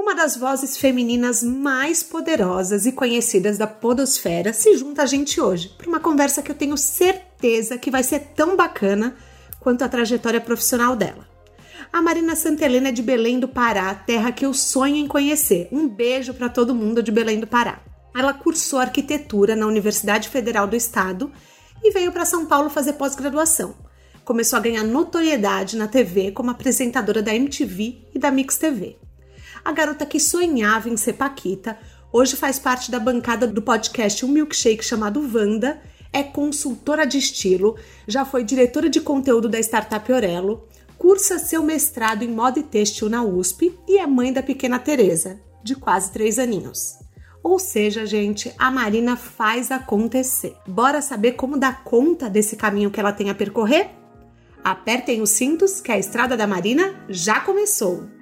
Uma das vozes femininas mais poderosas e conhecidas da Podosfera se junta a gente hoje para uma conversa que eu tenho certeza que vai ser tão bacana quanto a trajetória profissional dela. A Marina Santelena é de Belém do Pará, terra que eu sonho em conhecer. Um beijo para todo mundo de Belém do Pará. Ela cursou arquitetura na Universidade Federal do Estado e veio para São Paulo fazer pós-graduação. Começou a ganhar notoriedade na TV como apresentadora da MTV e da Mix TV. A garota que sonhava em ser Paquita, hoje faz parte da bancada do podcast Um Milkshake chamado Vanda, é consultora de estilo, já foi diretora de conteúdo da startup Orelo, cursa seu mestrado em moda e têxtil na USP e é mãe da pequena Teresa, de quase três aninhos. Ou seja, gente, a Marina faz acontecer. Bora saber como dar conta desse caminho que ela tem a percorrer? Apertem os cintos que a estrada da Marina já começou!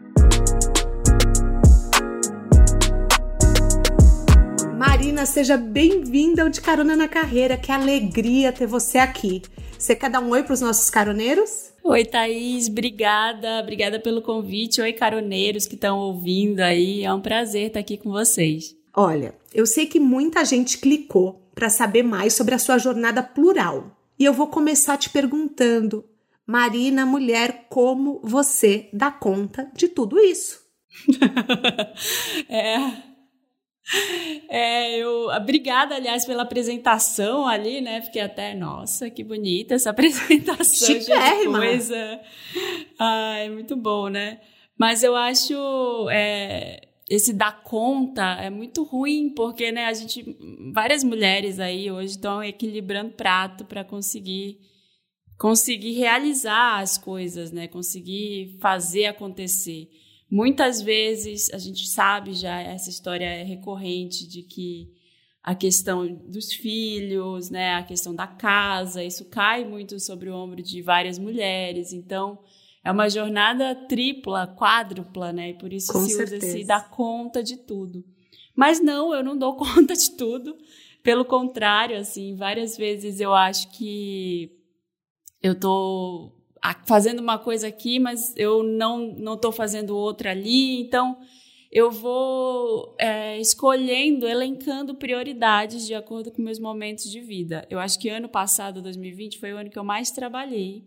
Marina, seja bem-vinda ao De Carona na Carreira. Que alegria ter você aqui. Você quer dar um oi para os nossos caroneiros? Oi, Thaís, obrigada. Obrigada pelo convite. Oi, caroneiros que estão ouvindo aí. É um prazer estar aqui com vocês. Olha, eu sei que muita gente clicou para saber mais sobre a sua jornada plural. E eu vou começar te perguntando, Marina, mulher, como você dá conta de tudo isso? é, é, eu, obrigada, aliás, pela apresentação ali, né? Fiquei até, nossa, que bonita essa apresentação. Chiquérrima. coisa. Ai, muito bom, né? Mas eu acho é, esse dar conta é muito ruim, porque né, a gente, várias mulheres aí hoje estão equilibrando prato para conseguir conseguir realizar as coisas, né? Conseguir fazer acontecer. Muitas vezes a gente sabe já, essa história é recorrente de que a questão dos filhos, né, a questão da casa, isso cai muito sobre o ombro de várias mulheres. Então, é uma jornada tripla, quádrupla, né? E por isso Com se certeza. usa se dar conta de tudo. Mas não, eu não dou conta de tudo. Pelo contrário, assim, várias vezes eu acho que eu tô fazendo uma coisa aqui, mas eu não não estou fazendo outra ali. Então, eu vou é, escolhendo, elencando prioridades de acordo com meus momentos de vida. Eu acho que ano passado, 2020, foi o ano que eu mais trabalhei.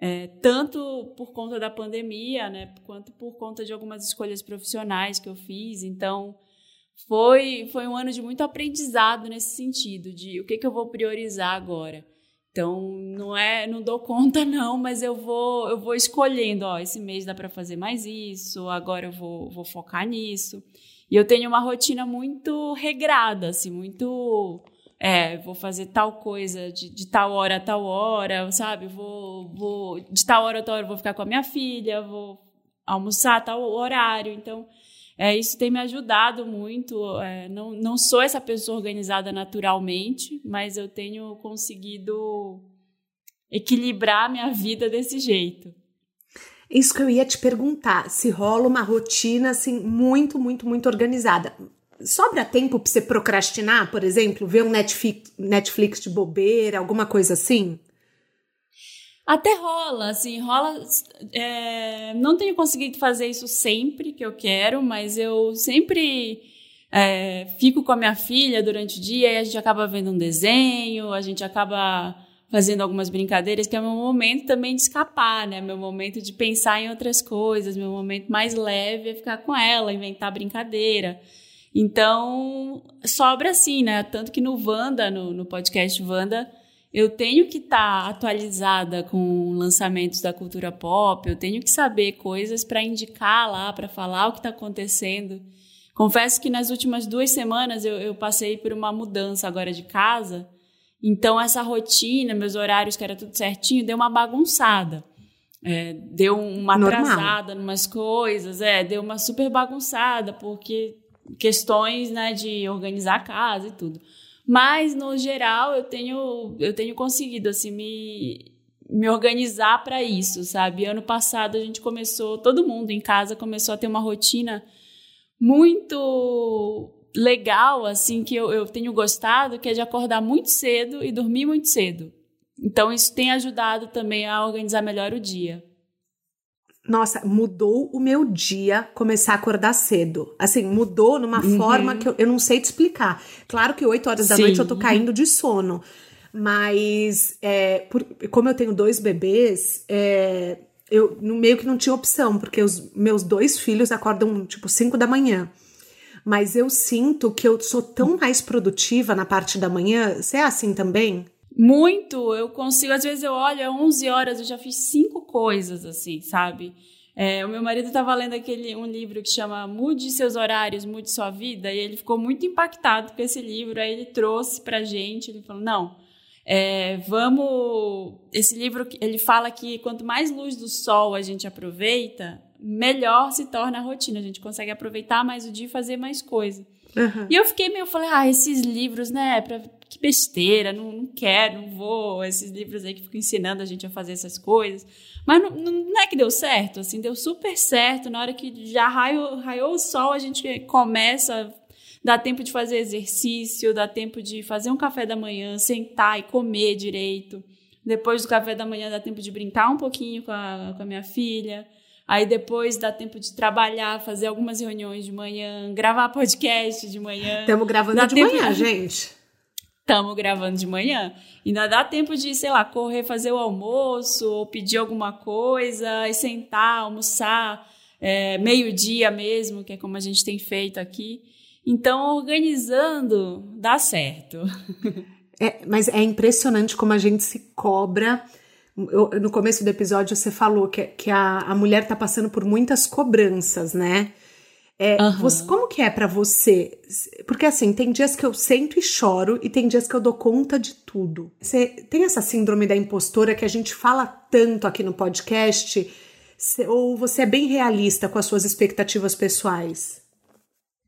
É, tanto por conta da pandemia, né, quanto por conta de algumas escolhas profissionais que eu fiz. Então, foi, foi um ano de muito aprendizado nesse sentido, de o que, que eu vou priorizar agora. Então, não é, não dou conta não, mas eu vou, eu vou escolhendo, ó, esse mês dá para fazer mais isso, agora eu vou, vou focar nisso. E eu tenho uma rotina muito regrada, assim, muito é, vou fazer tal coisa de, de tal hora a tal hora, sabe? Vou, vou de tal hora a tal hora vou ficar com a minha filha, vou almoçar a tal horário. Então, é, isso tem me ajudado muito. É, não, não sou essa pessoa organizada naturalmente, mas eu tenho conseguido equilibrar minha vida desse jeito. Isso que eu ia te perguntar, se rola uma rotina assim muito, muito, muito organizada. Sobra tempo para você procrastinar, por exemplo, ver um Netflix, Netflix de bobeira, alguma coisa assim? Até rola, assim, rola. É, não tenho conseguido fazer isso sempre que eu quero, mas eu sempre é, fico com a minha filha durante o dia e a gente acaba vendo um desenho, a gente acaba fazendo algumas brincadeiras, que é meu momento também de escapar, né? Meu momento de pensar em outras coisas, meu momento mais leve é ficar com ela, inventar brincadeira. Então, sobra assim, né? Tanto que no Wanda, no, no podcast Wanda, eu tenho que estar tá atualizada com lançamentos da cultura pop, eu tenho que saber coisas para indicar lá, para falar o que está acontecendo. Confesso que nas últimas duas semanas eu, eu passei por uma mudança agora de casa, então essa rotina, meus horários, que era tudo certinho, deu uma bagunçada. É, deu uma atrasada em umas coisas, é, deu uma super bagunçada, porque questões né, de organizar a casa e tudo. Mas no geral eu tenho eu tenho conseguido assim me me organizar para isso, sabe? Ano passado a gente começou, todo mundo em casa começou a ter uma rotina muito legal, assim, que eu, eu tenho gostado, que é de acordar muito cedo e dormir muito cedo. Então, isso tem ajudado também a organizar melhor o dia. Nossa, mudou o meu dia começar a acordar cedo. Assim, mudou numa uhum. forma que eu, eu, não sei te explicar. Claro que 8 horas da Sim. noite eu tô caindo de sono. Mas, é, por, como eu tenho dois bebês, é, eu no meio que não tinha opção, porque os meus dois filhos acordam tipo 5 da manhã. Mas eu sinto que eu sou tão mais produtiva na parte da manhã. Você é assim também? Muito. Eu consigo, às vezes eu olho, é 11 horas, eu já fiz cinco coisas assim, sabe? É, o meu marido estava lendo aquele, um livro que chama Mude Seus Horários, Mude Sua Vida, e ele ficou muito impactado com esse livro. Aí ele trouxe pra gente, ele falou: não é, vamos. Esse livro ele fala que quanto mais luz do sol a gente aproveita, melhor se torna a rotina. A gente consegue aproveitar mais o dia e fazer mais coisa. Uhum. E eu fiquei meio, falei, ah, esses livros, né? Pra, que besteira, não, não quero, não vou. Esses livros aí que ficam ensinando a gente a fazer essas coisas. Mas não, não é que deu certo, assim, deu super certo. Na hora que já raiou, raiou o sol, a gente começa dá tempo de fazer exercício, dá tempo de fazer um café da manhã, sentar e comer direito. Depois do café da manhã dá tempo de brincar um pouquinho com a, com a minha filha. Aí depois dá tempo de trabalhar, fazer algumas reuniões de manhã, gravar podcast de manhã. Estamos gravando dá de manhã, gente. Estamos gravando de manhã. Ainda dá tempo de, sei lá, correr, fazer o almoço, ou pedir alguma coisa, e sentar, almoçar, é, meio-dia mesmo, que é como a gente tem feito aqui. Então, organizando dá certo. É, mas é impressionante como a gente se cobra. Eu, no começo do episódio você falou que, que a, a mulher tá passando por muitas cobranças, né? É, uhum. você, como que é para você? Porque assim, tem dias que eu sento e choro e tem dias que eu dou conta de tudo. Você tem essa síndrome da impostora que a gente fala tanto aqui no podcast? Ou você é bem realista com as suas expectativas pessoais?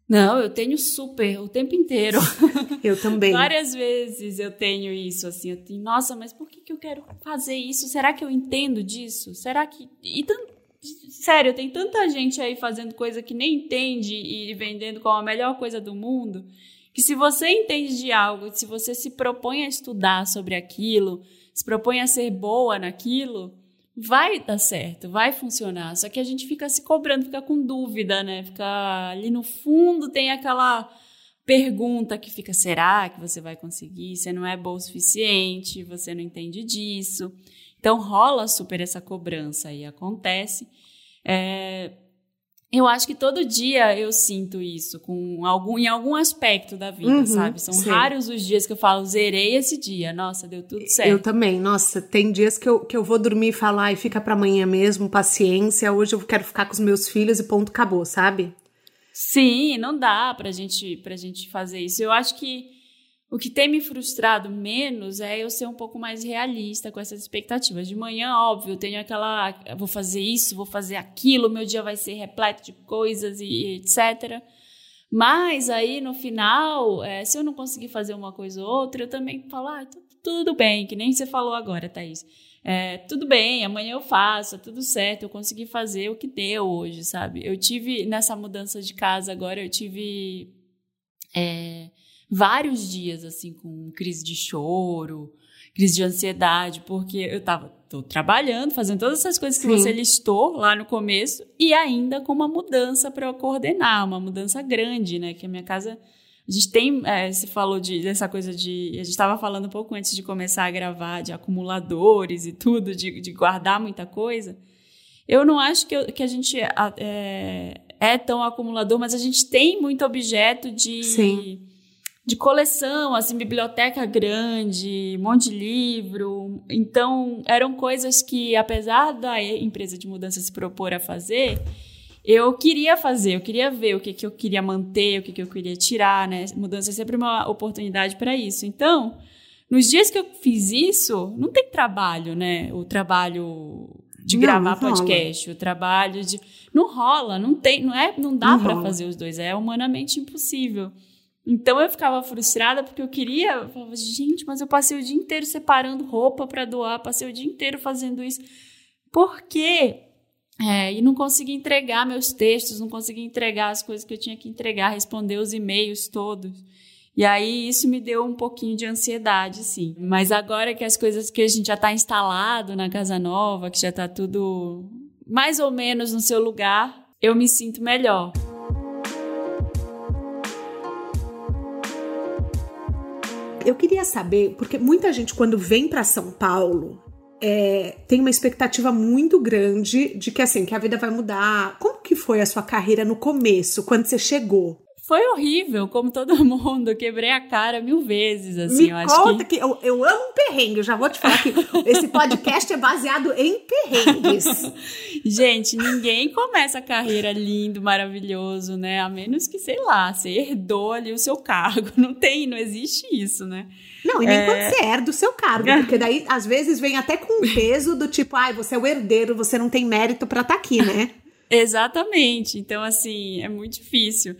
Não, eu tenho super o tempo inteiro. Eu também. Várias vezes eu tenho isso, assim, eu tenho, nossa, mas por que, que eu quero fazer isso? Será que eu entendo disso? Será que. E Sério, tem tanta gente aí fazendo coisa que nem entende e vendendo como a melhor coisa do mundo, que se você entende de algo, se você se propõe a estudar sobre aquilo, se propõe a ser boa naquilo, vai dar certo, vai funcionar. Só que a gente fica se cobrando, fica com dúvida, né? Fica ali no fundo tem aquela pergunta que fica: será que você vai conseguir? Você não é bom o suficiente, você não entende disso. Então rola super essa cobrança e acontece. É, eu acho que todo dia eu sinto isso com algum, em algum aspecto da vida, uhum, sabe? São sim. raros os dias que eu falo, zerei esse dia. Nossa, deu tudo certo. Eu também. Nossa, tem dias que eu, que eu vou dormir e falar, e fica para amanhã mesmo, paciência. Hoje eu quero ficar com os meus filhos e ponto, acabou, sabe? Sim, não dá pra gente, pra gente fazer isso. Eu acho que o que tem me frustrado menos é eu ser um pouco mais realista com essas expectativas. De manhã, óbvio, eu tenho aquela. Vou fazer isso, vou fazer aquilo, meu dia vai ser repleto de coisas e etc. Mas aí no final, é, se eu não conseguir fazer uma coisa ou outra, eu também falo, ah, tudo bem, que nem você falou agora, Thaís. É, tudo bem, amanhã eu faço, é tudo certo, eu consegui fazer o que deu hoje, sabe? Eu tive, nessa mudança de casa agora, eu tive. É, vários dias assim com crise de choro, crise de ansiedade, porque eu tava tô trabalhando, fazendo todas essas coisas que Sim. você listou lá no começo e ainda com uma mudança para eu coordenar, uma mudança grande, né? Que a minha casa a gente tem, é, se falou de, dessa coisa de. A gente estava falando um pouco antes de começar a gravar de acumuladores e tudo, de, de guardar muita coisa. Eu não acho que, eu, que a gente é, é, tão acumulador, mas a gente tem muito objeto de. Sim de coleção, assim, biblioteca grande, um monte de livro. Então, eram coisas que, apesar da empresa de mudança se propor a fazer, eu queria fazer, eu queria ver o que, que eu queria manter, o que, que eu queria tirar, né? Mudança é sempre uma oportunidade para isso. Então, nos dias que eu fiz isso, não tem trabalho, né? O trabalho de não, gravar não podcast, o trabalho de não rola, não tem, não é, não dá para fazer os dois, é humanamente impossível. Então eu ficava frustrada porque eu queria, eu falava, gente, mas eu passei o dia inteiro separando roupa para doar, passei o dia inteiro fazendo isso. Por quê? É, e não consegui entregar meus textos, não consegui entregar as coisas que eu tinha que entregar, responder os e-mails todos. E aí isso me deu um pouquinho de ansiedade, sim. Mas agora que as coisas que a gente já está instalado na casa nova, que já está tudo mais ou menos no seu lugar, eu me sinto melhor. Eu queria saber, porque muita gente quando vem para São Paulo é, tem uma expectativa muito grande de que assim que a vida vai mudar. Como que foi a sua carreira no começo, quando você chegou? Foi horrível, como todo mundo. quebrei a cara mil vezes, assim. Me eu conta que, que eu, eu, amo perrengue. Eu já vou te falar que esse podcast é baseado em perrengues. Gente, ninguém começa a carreira lindo, maravilhoso, né? A menos que, sei lá, você herdou ali o seu cargo. Não tem, não existe isso, né? Não, e nem é... quando você herda o seu cargo, porque daí às vezes vem até com um peso do tipo, ai, você é o herdeiro, você não tem mérito para estar tá aqui, né? Exatamente. Então, assim, é muito difícil.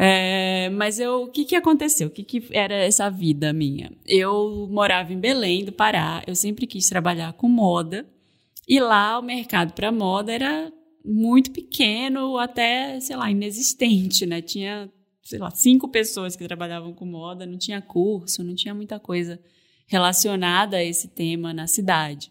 É, mas eu, o que que aconteceu? O que que era essa vida minha? Eu morava em Belém do Pará, eu sempre quis trabalhar com moda, e lá o mercado para moda era muito pequeno, até, sei lá, inexistente, né? Tinha, sei lá, cinco pessoas que trabalhavam com moda, não tinha curso, não tinha muita coisa relacionada a esse tema na cidade.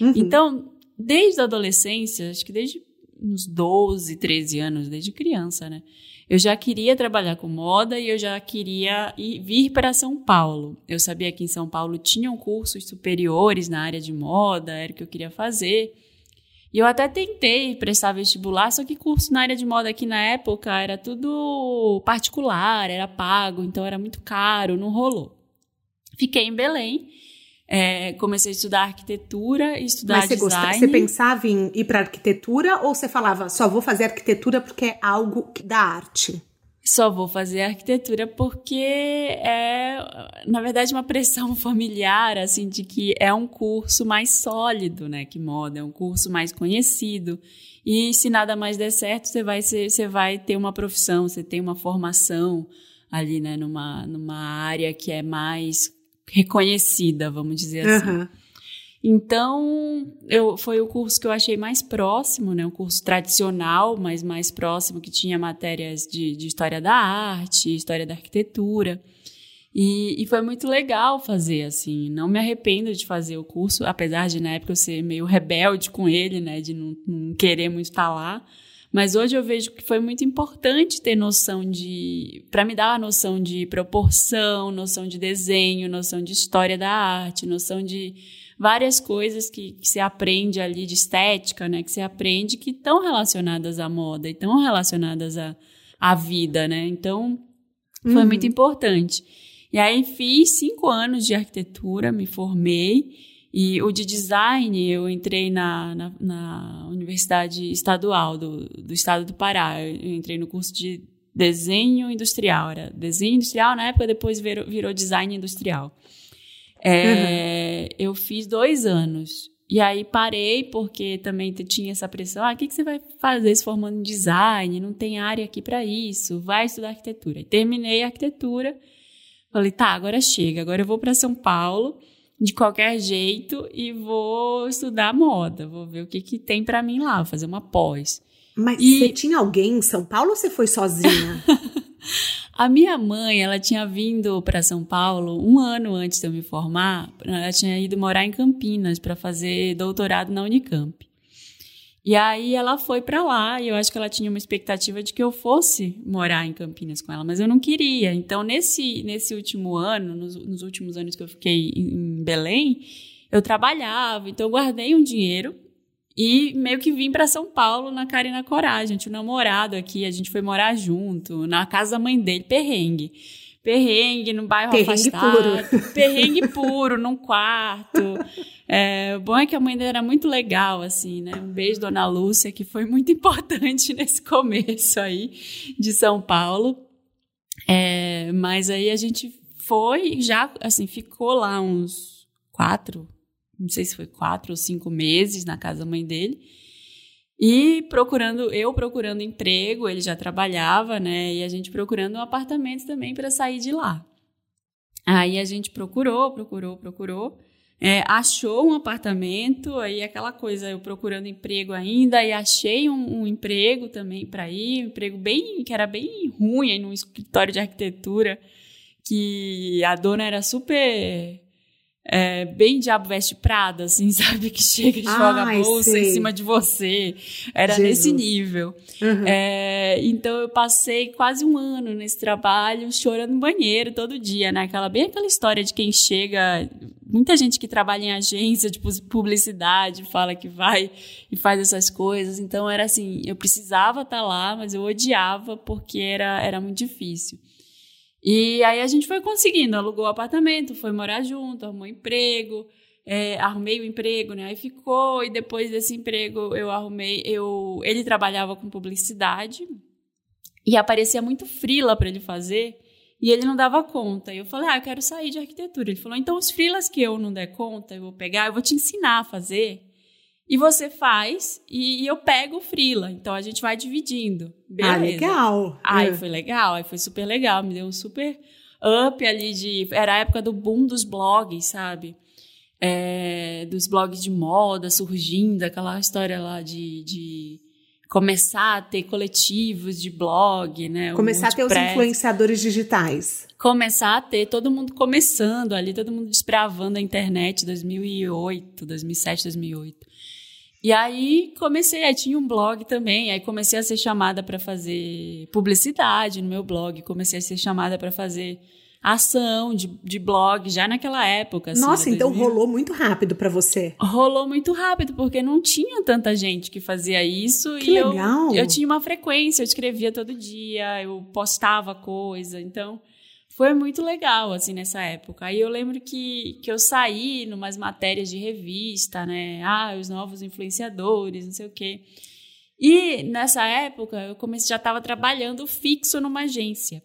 Uhum. Então, desde a adolescência, acho que desde uns 12, 13 anos, desde criança, né? Eu já queria trabalhar com moda e eu já queria ir, vir para São Paulo. Eu sabia que em São Paulo tinham cursos superiores na área de moda, era o que eu queria fazer. E eu até tentei prestar vestibular, só que curso na área de moda aqui na época era tudo particular, era pago, então era muito caro, não rolou. Fiquei em Belém é, comecei a estudar arquitetura e estudar Mas você design. Gosta, você pensava em ir para arquitetura ou você falava só vou fazer arquitetura porque é algo da arte? Só vou fazer arquitetura porque é, na verdade, uma pressão familiar, assim, de que é um curso mais sólido, né, que moda, é um curso mais conhecido. E se nada mais der certo, você vai, ser, você vai ter uma profissão, você tem uma formação ali, né, numa, numa área que é mais reconhecida, vamos dizer assim. Uhum. Então, eu, foi o curso que eu achei mais próximo, né? Um curso tradicional, mas mais próximo, que tinha matérias de, de história da arte, história da arquitetura. E, e, foi muito legal fazer, assim. Não me arrependo de fazer o curso, apesar de na época eu ser meio rebelde com ele, né? De não, não querer muito estar lá. Mas hoje eu vejo que foi muito importante ter noção de. para me dar a noção de proporção, noção de desenho, noção de história da arte, noção de várias coisas que, que se aprende ali de estética, né? Que se aprende que estão relacionadas à moda e estão relacionadas à, à vida, né? Então, foi uhum. muito importante. E aí fiz cinco anos de arquitetura, me formei. E o de design, eu entrei na, na, na Universidade Estadual do, do Estado do Pará. Eu entrei no curso de desenho industrial. Era desenho industrial na época, depois virou, virou design industrial. É, uhum. Eu fiz dois anos. E aí parei porque também tinha essa pressão. Ah, o que, que você vai fazer se formando em design? Não tem área aqui para isso. Vai estudar arquitetura. E terminei a arquitetura. Falei, tá, agora chega. Agora eu vou para São Paulo de qualquer jeito e vou estudar moda, vou ver o que, que tem para mim lá, fazer uma pós. Mas e... você tinha alguém em São Paulo ou você foi sozinha? a minha mãe, ela tinha vindo para São Paulo um ano antes de eu me formar, ela tinha ido morar em Campinas para fazer doutorado na Unicamp. E aí ela foi para lá e eu acho que ela tinha uma expectativa de que eu fosse morar em Campinas com ela, mas eu não queria. Então, nesse, nesse último ano, nos, nos últimos anos que eu fiquei em, Belém, eu trabalhava, então eu guardei um dinheiro e meio que vim para São Paulo na cara e na coragem. Tinha um namorado aqui, a gente foi morar junto, na casa da mãe dele, perrengue. Perrengue no bairro perrengue afastado. Puro. Perrengue puro, num quarto. É, o bom é que a mãe dele era muito legal, assim, né? Um beijo, dona Lúcia, que foi muito importante nesse começo aí de São Paulo. É, mas aí a gente foi, já, assim, ficou lá uns quatro, não sei se foi quatro ou cinco meses na casa da mãe dele. E procurando, eu procurando emprego, ele já trabalhava, né? E a gente procurando um apartamento também para sair de lá. Aí a gente procurou, procurou, procurou. É, achou um apartamento, aí aquela coisa, eu procurando emprego ainda, e achei um, um emprego também para ir, um emprego bem, que era bem ruim, aí num escritório de arquitetura, que a dona era super é, bem Diabo Veste Prada, assim, sabe? Que chega e joga a bolsa sei. em cima de você. Era Jesus. nesse nível. Uhum. É, então eu passei quase um ano nesse trabalho, chorando no banheiro todo dia, né? Aquela, bem aquela história de quem chega. Muita gente que trabalha em agência de publicidade fala que vai e faz essas coisas. Então era assim, eu precisava estar tá lá, mas eu odiava porque era, era muito difícil. E aí a gente foi conseguindo, alugou o apartamento, foi morar junto, arrumou emprego, é, arrumei o emprego, né? Aí ficou, e depois desse emprego eu arrumei, eu, ele trabalhava com publicidade e aparecia muito frila para ele fazer e ele não dava conta. E eu falei, ah, eu quero sair de arquitetura. Ele falou, então os frilas que eu não der conta, eu vou pegar, eu vou te ensinar a fazer e você faz e, eu pego o frila. Então a gente vai dividindo. Beleza. Ah, legal. Aí é. foi legal, aí foi super legal, me deu um super up ali de. Era a época do boom dos blogs, sabe? É, dos blogs de moda surgindo, aquela história lá de, de começar a ter coletivos de blog, né? Começar a ter os influenciadores digitais. Começar a ter todo mundo começando ali, todo mundo desbravando a internet 2008, 2007, 2008. E aí comecei, aí tinha um blog também, aí comecei a ser chamada para fazer publicidade no meu blog, comecei a ser chamada para fazer ação de, de blog já naquela época. Assim, Nossa, então rolou muito rápido para você. Rolou muito rápido, porque não tinha tanta gente que fazia isso. Que e legal! Eu, eu tinha uma frequência, eu escrevia todo dia, eu postava coisa, então foi muito legal, assim, nessa época. Aí eu lembro que, que eu saí numas matérias de revista, né? Ah, os novos influenciadores, não sei o quê. E nessa época eu comecei, já estava trabalhando fixo numa agência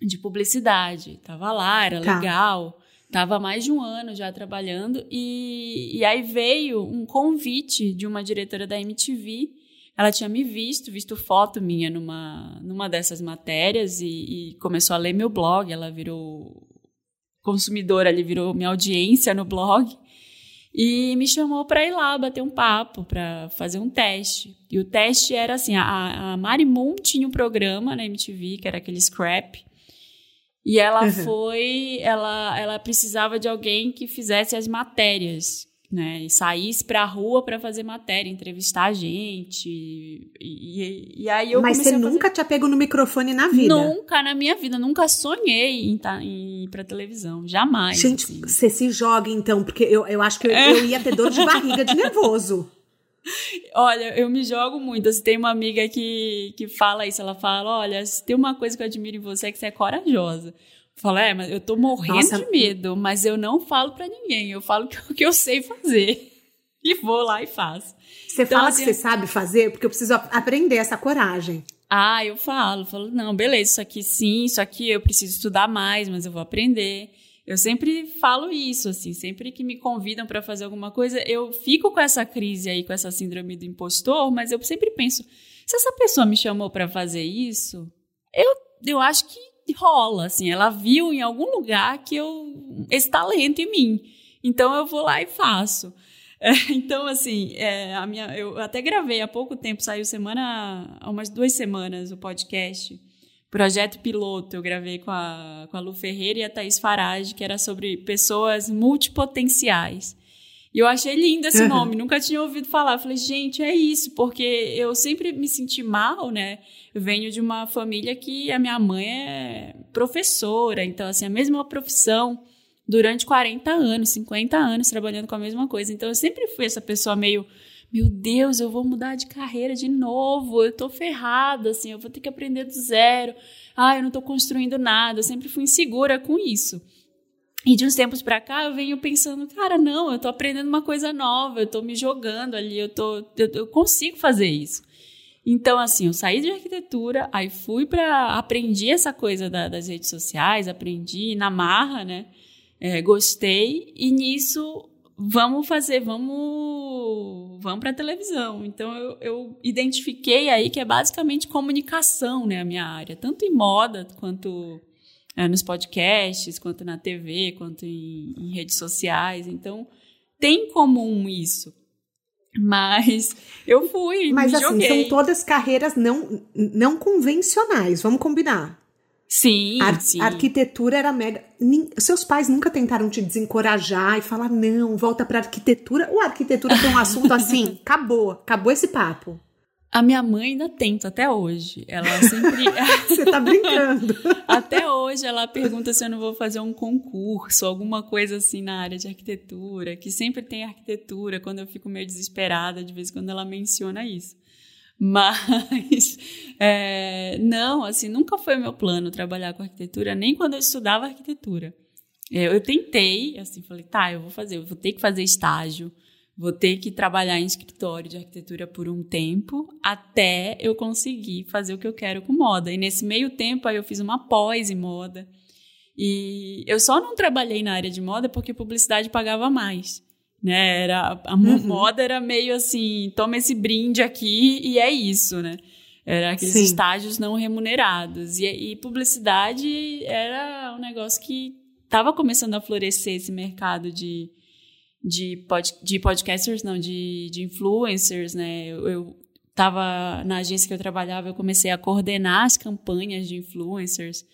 de publicidade. Tava lá, era tá. legal. Tava mais de um ano já trabalhando. E, e aí veio um convite de uma diretora da MTV ela tinha me visto, visto foto minha numa, numa dessas matérias e, e começou a ler meu blog. Ela virou consumidora ali, virou minha audiência no blog. E me chamou para ir lá bater um papo, para fazer um teste. E o teste era assim: a, a Mari Moon tinha um programa na MTV, que era aquele Scrap. E ela uhum. foi, ela, ela precisava de alguém que fizesse as matérias né? E saísse pra rua para fazer matéria, entrevistar a gente. E, e, e aí eu Mas você nunca tinha pego no microfone na vida? Nunca na minha vida, nunca sonhei em, tá, em ir pra televisão, jamais. Gente, assim. você se joga então, porque eu, eu acho que eu, eu ia ter dor de barriga de nervoso. Olha, eu me jogo muito. Assim, tem uma amiga que, que fala isso. Ela fala: Olha, se tem uma coisa que eu admiro em você é que você é corajosa. Fala, é, mas eu tô morrendo Nossa. de medo, mas eu não falo para ninguém. Eu falo o que eu sei fazer. E vou lá e faço. Você então, fala assim, que você sabe fazer? Porque eu preciso aprender essa coragem. Ah, eu falo. Falo, não, beleza, isso aqui sim, isso aqui eu preciso estudar mais, mas eu vou aprender. Eu sempre falo isso, assim, sempre que me convidam para fazer alguma coisa, eu fico com essa crise aí, com essa síndrome do impostor, mas eu sempre penso, se essa pessoa me chamou para fazer isso, eu, eu acho que rola, assim, ela viu em algum lugar que eu esse talento em mim. Então eu vou lá e faço. É, então, assim, é, a minha, eu até gravei há pouco tempo, saiu semana, há umas duas semanas, o podcast. Projeto Piloto, eu gravei com a, com a Lu Ferreira e a Thaís Farage, que era sobre pessoas multipotenciais. E eu achei lindo esse nome, nunca tinha ouvido falar. Eu falei, gente, é isso, porque eu sempre me senti mal, né? Eu venho de uma família que a minha mãe é professora, então, assim, a mesma profissão durante 40 anos, 50 anos trabalhando com a mesma coisa. Então, eu sempre fui essa pessoa meio, meu Deus, eu vou mudar de carreira de novo, eu tô ferrada, assim, eu vou ter que aprender do zero. Ah, eu não tô construindo nada. Eu sempre fui insegura com isso. E de uns tempos para cá eu venho pensando, cara, não, eu tô aprendendo uma coisa nova, eu tô me jogando ali, eu tô eu, eu consigo fazer isso. Então, assim, eu saí de arquitetura, aí fui para aprendi essa coisa da, das redes sociais, aprendi na marra, né? É, gostei e nisso vamos fazer, vamos, vamos para televisão. Então eu, eu, identifiquei aí que é basicamente comunicação, né, a minha área, tanto em moda quanto é, nos podcasts, quanto na TV, quanto em, em redes sociais. Então tem em comum isso. Mas eu fui, Mas assim, joguei. são todas carreiras não, não convencionais, vamos combinar. Sim, Ar sim. A arquitetura era mega. Seus pais nunca tentaram te desencorajar e falar, não, volta pra arquitetura. Ou arquitetura tem um assunto assim, acabou, acabou esse papo. A minha mãe ainda tenta até hoje. Ela sempre. Você tá brincando. até hoje ela pergunta se eu não vou fazer um concurso, alguma coisa assim na área de arquitetura, que sempre tem arquitetura, quando eu fico meio desesperada, de vez em quando ela menciona isso. Mas, é, não, assim, nunca foi meu plano trabalhar com arquitetura, nem quando eu estudava arquitetura. É, Eu tentei, assim, falei, tá, eu vou fazer, eu vou ter que fazer estágio, vou ter que trabalhar em escritório de arquitetura por um tempo, até eu conseguir fazer o que eu quero com moda. E nesse meio tempo, aí eu fiz uma pós em moda. E eu só não trabalhei na área de moda porque publicidade pagava mais. Né? Era, a Uhum. moda era meio assim, toma esse brinde aqui e é isso, né? Era aqueles Sim. estágios não remunerados. E, e publicidade era um negócio que estava começando a florescer esse mercado de, de, pod, de podcasters, não, de, de influencers, né? Eu, eu tava na agência que eu trabalhava, eu comecei a coordenar as campanhas de influencers.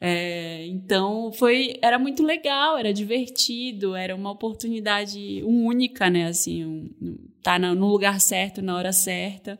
É, então foi era muito legal, era divertido, era uma oportunidade única, né? Assim, um, tá no lugar certo, na hora certa.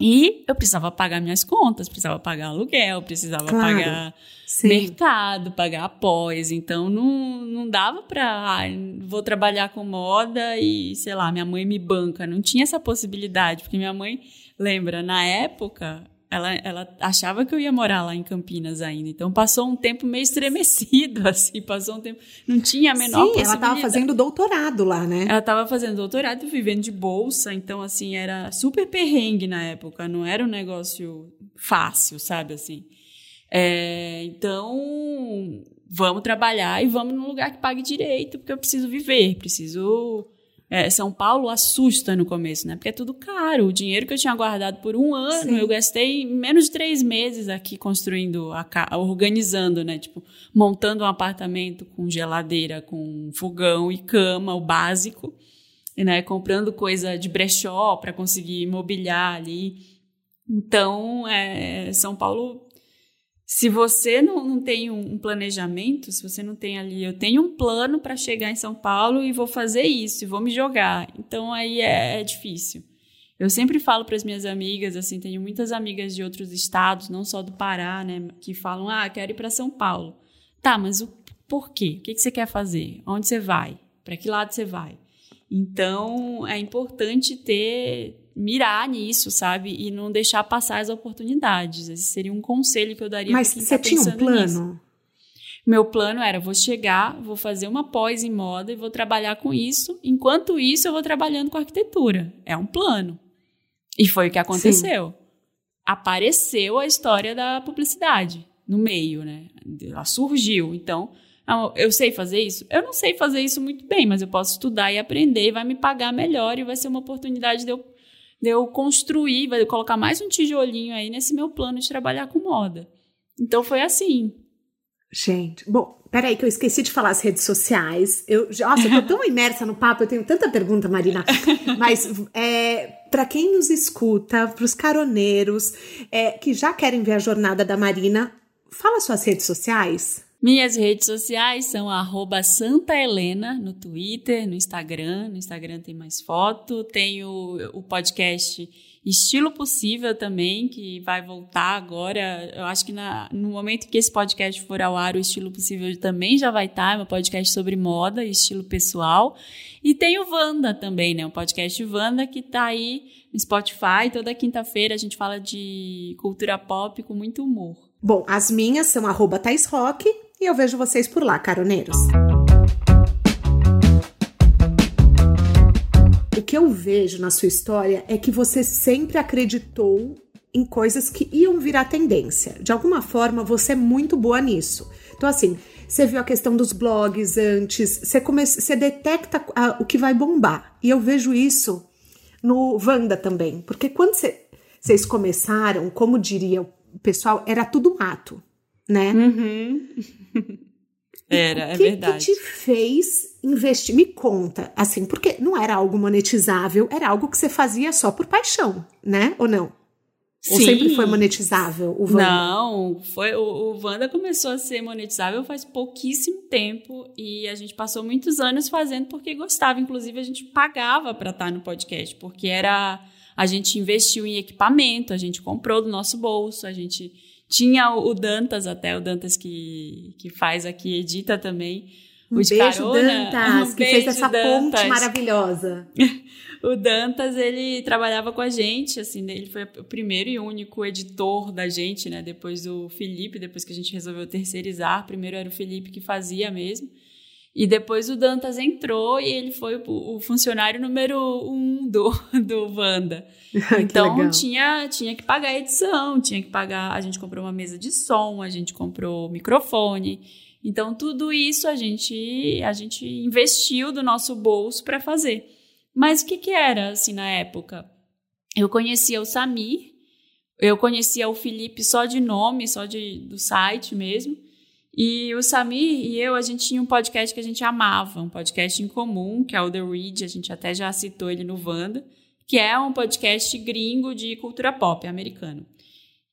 E eu precisava pagar minhas contas, precisava pagar aluguel, precisava Claro. pagar Sim. mercado, pagar após. Então não, não dava pra. Ah, vou trabalhar com moda e, sei lá, minha mãe me banca. Não tinha essa possibilidade, porque minha mãe, lembra, na época. Ela, ela achava que eu ia morar lá em Campinas ainda. Então passou um tempo meio estremecido, assim, passou um tempo. Não tinha a menor Sim, ela possibilidade. tava fazendo doutorado lá, né? Ela estava fazendo doutorado e vivendo de bolsa, então, assim, era super perrengue na época, não era um negócio fácil, sabe, assim. É, então, vamos trabalhar e vamos num lugar que pague direito, porque eu preciso viver, preciso... é, São Paulo assusta no começo, né? Porque é tudo caro. O dinheiro que eu tinha guardado por um ano, Sim. eu gastei menos de três meses aqui construindo, a organizando, né? Tipo, montando um apartamento com geladeira, com fogão e cama, o básico, e, né? Comprando coisa de brechó para conseguir mobiliar ali. Então, é, São Paulo, se você não, não tem um, um planejamento, se você não tem ali, eu tenho um plano para chegar em São Paulo e vou fazer isso, e vou me jogar. Então, aí é, é difícil. Eu sempre falo para as minhas amigas, assim, tenho muitas amigas de outros estados, não só do Pará, né, que falam: "Ah, quero ir para São Paulo". Tá, mas o por quê? O que que você quer fazer? Onde você vai? Para que lado você vai? Então, é importante ter mirar nisso, sabe? E não deixar passar as oportunidades. Esse seria um conselho que eu daria Mas quem você tá tinha um pensando nisso. plano? Meu plano era, vou chegar, vou fazer uma pós em moda e vou trabalhar com isso. Enquanto isso, eu vou trabalhando com arquitetura. É um plano. E foi o que aconteceu. Apareceu a história da publicidade no meio, né? Ela surgiu. Então, eu sei fazer isso? Eu não sei fazer isso muito bem, mas eu posso estudar e aprender e vai me pagar melhor e vai ser uma oportunidade de eu, de eu construir, vai colocar mais um tijolinho aí nesse meu plano de trabalhar com moda. Então foi assim. Gente, bom, peraí que eu esqueci de falar as redes sociais. Eu, nossa, eu tô tão imersa no papo, eu tenho tanta pergunta, Marina. Mas é, para quem nos escuta, pros caroneiros é, que já querem ver a jornada da Marina, fala suas redes sociais. Minhas redes sociais são arroba Santa Helena no Twitter, no Instagram. No Instagram tem mais foto. Tem o, o podcast Estilo Possível também, que vai voltar agora. Eu acho que na, no momento que esse podcast for ao ar, o Estilo Possível também já vai estar. É meu podcast sobre moda e estilo pessoal. E tem o Wanda também, né? O podcast Wanda que tá aí no Spotify. Toda quinta-feira a gente fala de cultura pop com muito humor. Bom, as minhas são arroba Thais Rock e eu vejo vocês por lá, caroneiros. O que eu vejo na sua história é que você sempre acreditou em coisas que iam virar tendência. De alguma forma, você é muito boa nisso. Então, assim, Você viu a questão dos blogs antes, você, come, você detecta o que vai bombar. E eu vejo isso no Wanda também. Porque quando você, vocês começaram, como diria o pessoal, era tudo mato, né? Uhum. era, é verdade. O que te fez investir? Me conta, assim, porque não era algo monetizável, era algo que você fazia só por paixão, né? Ou não? Sim. Ou sempre foi monetizável o Wanda? Não, foi, o, o Wanda começou a ser monetizável faz pouquíssimo tempo e a gente passou muitos anos fazendo porque gostava. Inclusive, a gente pagava para estar no podcast, porque era. A gente investiu em equipamento, a gente comprou do nosso bolso, a gente tinha o, o Dantas até, o Dantas que, que faz aqui, edita também. Um beijo, carona, Dantas, um que fez essa Dantas. ponte maravilhosa. o Dantas, ele trabalhava com a gente, assim, ele foi o primeiro e único editor da gente, né? Depois do Felipe, depois que a gente resolveu terceirizar, primeiro era o Felipe que fazia mesmo. E depois o Dantas entrou e ele foi o, funcionário número um do, do Wanda. então tinha, tinha que pagar a edição, tinha que pagar. A gente comprou uma mesa de som, a gente comprou microfone. Então tudo isso a gente, a gente investiu do nosso bolso para fazer. Mas o que, que era, assim, na época? Eu conhecia o Samir, eu conhecia o Felipe só de nome, só de, do site mesmo. E o Samir e eu, a gente tinha um podcast que a gente amava, um podcast em comum, que é o The Read, a gente até já citou ele no Vanda, que é um podcast gringo de cultura pop americano.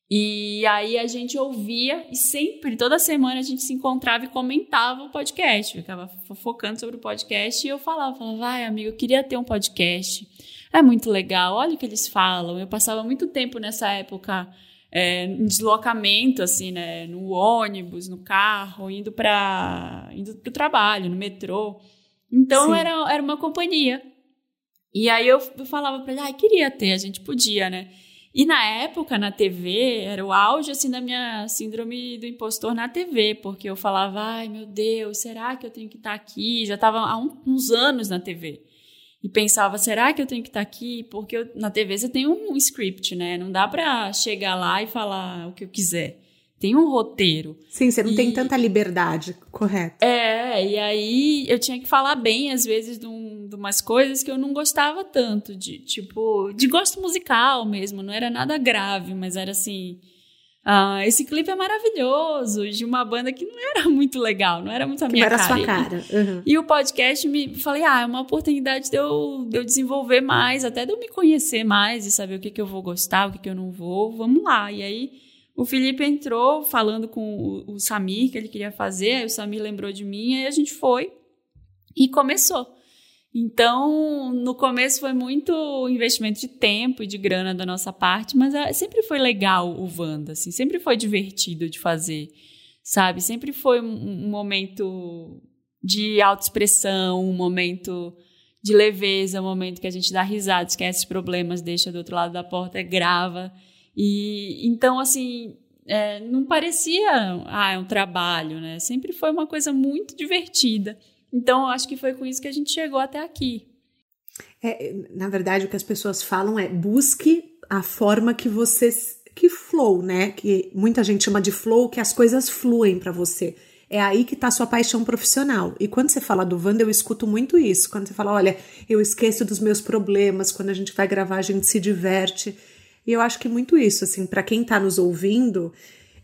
E aí a gente ouvia e sempre, toda semana a gente se encontrava e comentava o podcast. ficava focando sobre o podcast e eu falava, falava, vai amigo, eu queria ter um podcast. É muito legal, olha o que eles falam. Eu passava muito tempo nessa época é, em deslocamento, assim, né? No ônibus, no carro, indo para indo pro trabalho, no metrô. Então era, era uma companhia. E aí eu, eu falava para ele, ah, queria ter, a gente podia, né? E na época, na TV, era o auge assim da minha síndrome do impostor na TV, porque eu falava, ai meu Deus, será que eu tenho que estar aqui? Já estava há uns anos na TV. E pensava, será que eu tenho que estar aqui? Porque eu, na TV você tem um script, né? Não dá para chegar lá e falar o que eu quiser tem um roteiro. Sim, você não e, tem tanta liberdade, correto. É, e aí eu tinha que falar bem, às vezes, de, um, de umas coisas que eu não gostava tanto, de tipo, de gosto musical mesmo, não era nada grave, mas era assim. Ah, esse clipe é maravilhoso, de uma banda que não era muito legal, não era muito a minha que era cara. Sua cara. Uhum. E o podcast me falei, ah, é uma oportunidade de eu, de eu desenvolver mais, até de eu me conhecer mais e saber o que, que eu vou gostar, o que, que eu não vou. Vamos lá. E aí o Felipe entrou falando com o, o Samir que ele queria fazer, aí o Samir lembrou de mim, aí a gente foi e começou. Então, no começo foi muito investimento de tempo e de grana da nossa parte, mas ah, sempre foi legal o Wanda, assim, sempre foi divertido de fazer, sabe? Sempre foi um, momento de autoexpressão, um momento de leveza, um momento que a gente dá risada, esquece problemas, deixa do outro lado da porta, grava. E então, assim, é, não parecia, ah, é um trabalho, né? Sempre foi uma coisa muito divertida. Então, acho que foi com isso que a gente chegou até aqui. É, na verdade, o que as pessoas falam é busque a forma que você que flow, né? Que muita gente chama de flow, que as coisas fluem para você. É aí que tá a sua paixão profissional. E quando você fala do Wanda, eu escuto muito isso. Quando você fala, olha, eu esqueço dos meus problemas, quando a gente vai gravar, a gente se diverte. E eu acho que muito isso, assim, para quem tá nos ouvindo,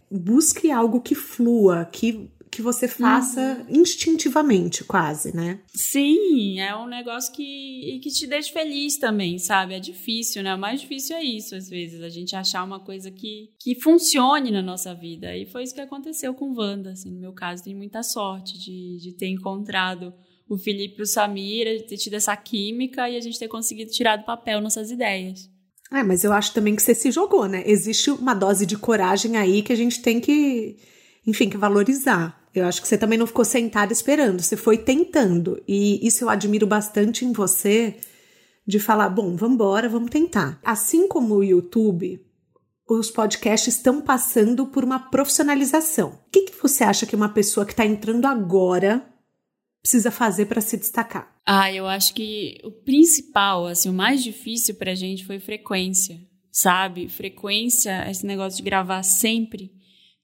busque algo que flua, que que você faça uhum. instintivamente, quase, né? Sim, é um negócio que, que te deixa feliz também, sabe? É difícil, né? O mais difícil é isso, às vezes, a gente achar uma coisa que, que funcione na nossa vida. E foi isso que aconteceu com Wanda. Assim, no meu caso, tenho muita sorte de, de ter encontrado o Felipe e o Samira, de ter tido essa química e a gente ter conseguido tirar do papel nossas ideias. É, mas eu acho também que você se jogou, né? Existe uma dose de coragem aí que a gente tem que, enfim, que valorizar. Eu acho que você também não ficou sentada esperando, você foi tentando. E isso eu admiro bastante em você, de falar, bom, vamos embora, vamos tentar. Assim como o YouTube, os podcasts estão passando por uma profissionalização. O que, que você acha que uma pessoa que está entrando agora precisa fazer para se destacar? Ah, eu acho que o principal, assim, o mais difícil pra gente foi frequência, sabe? Frequência, esse negócio de gravar sempre.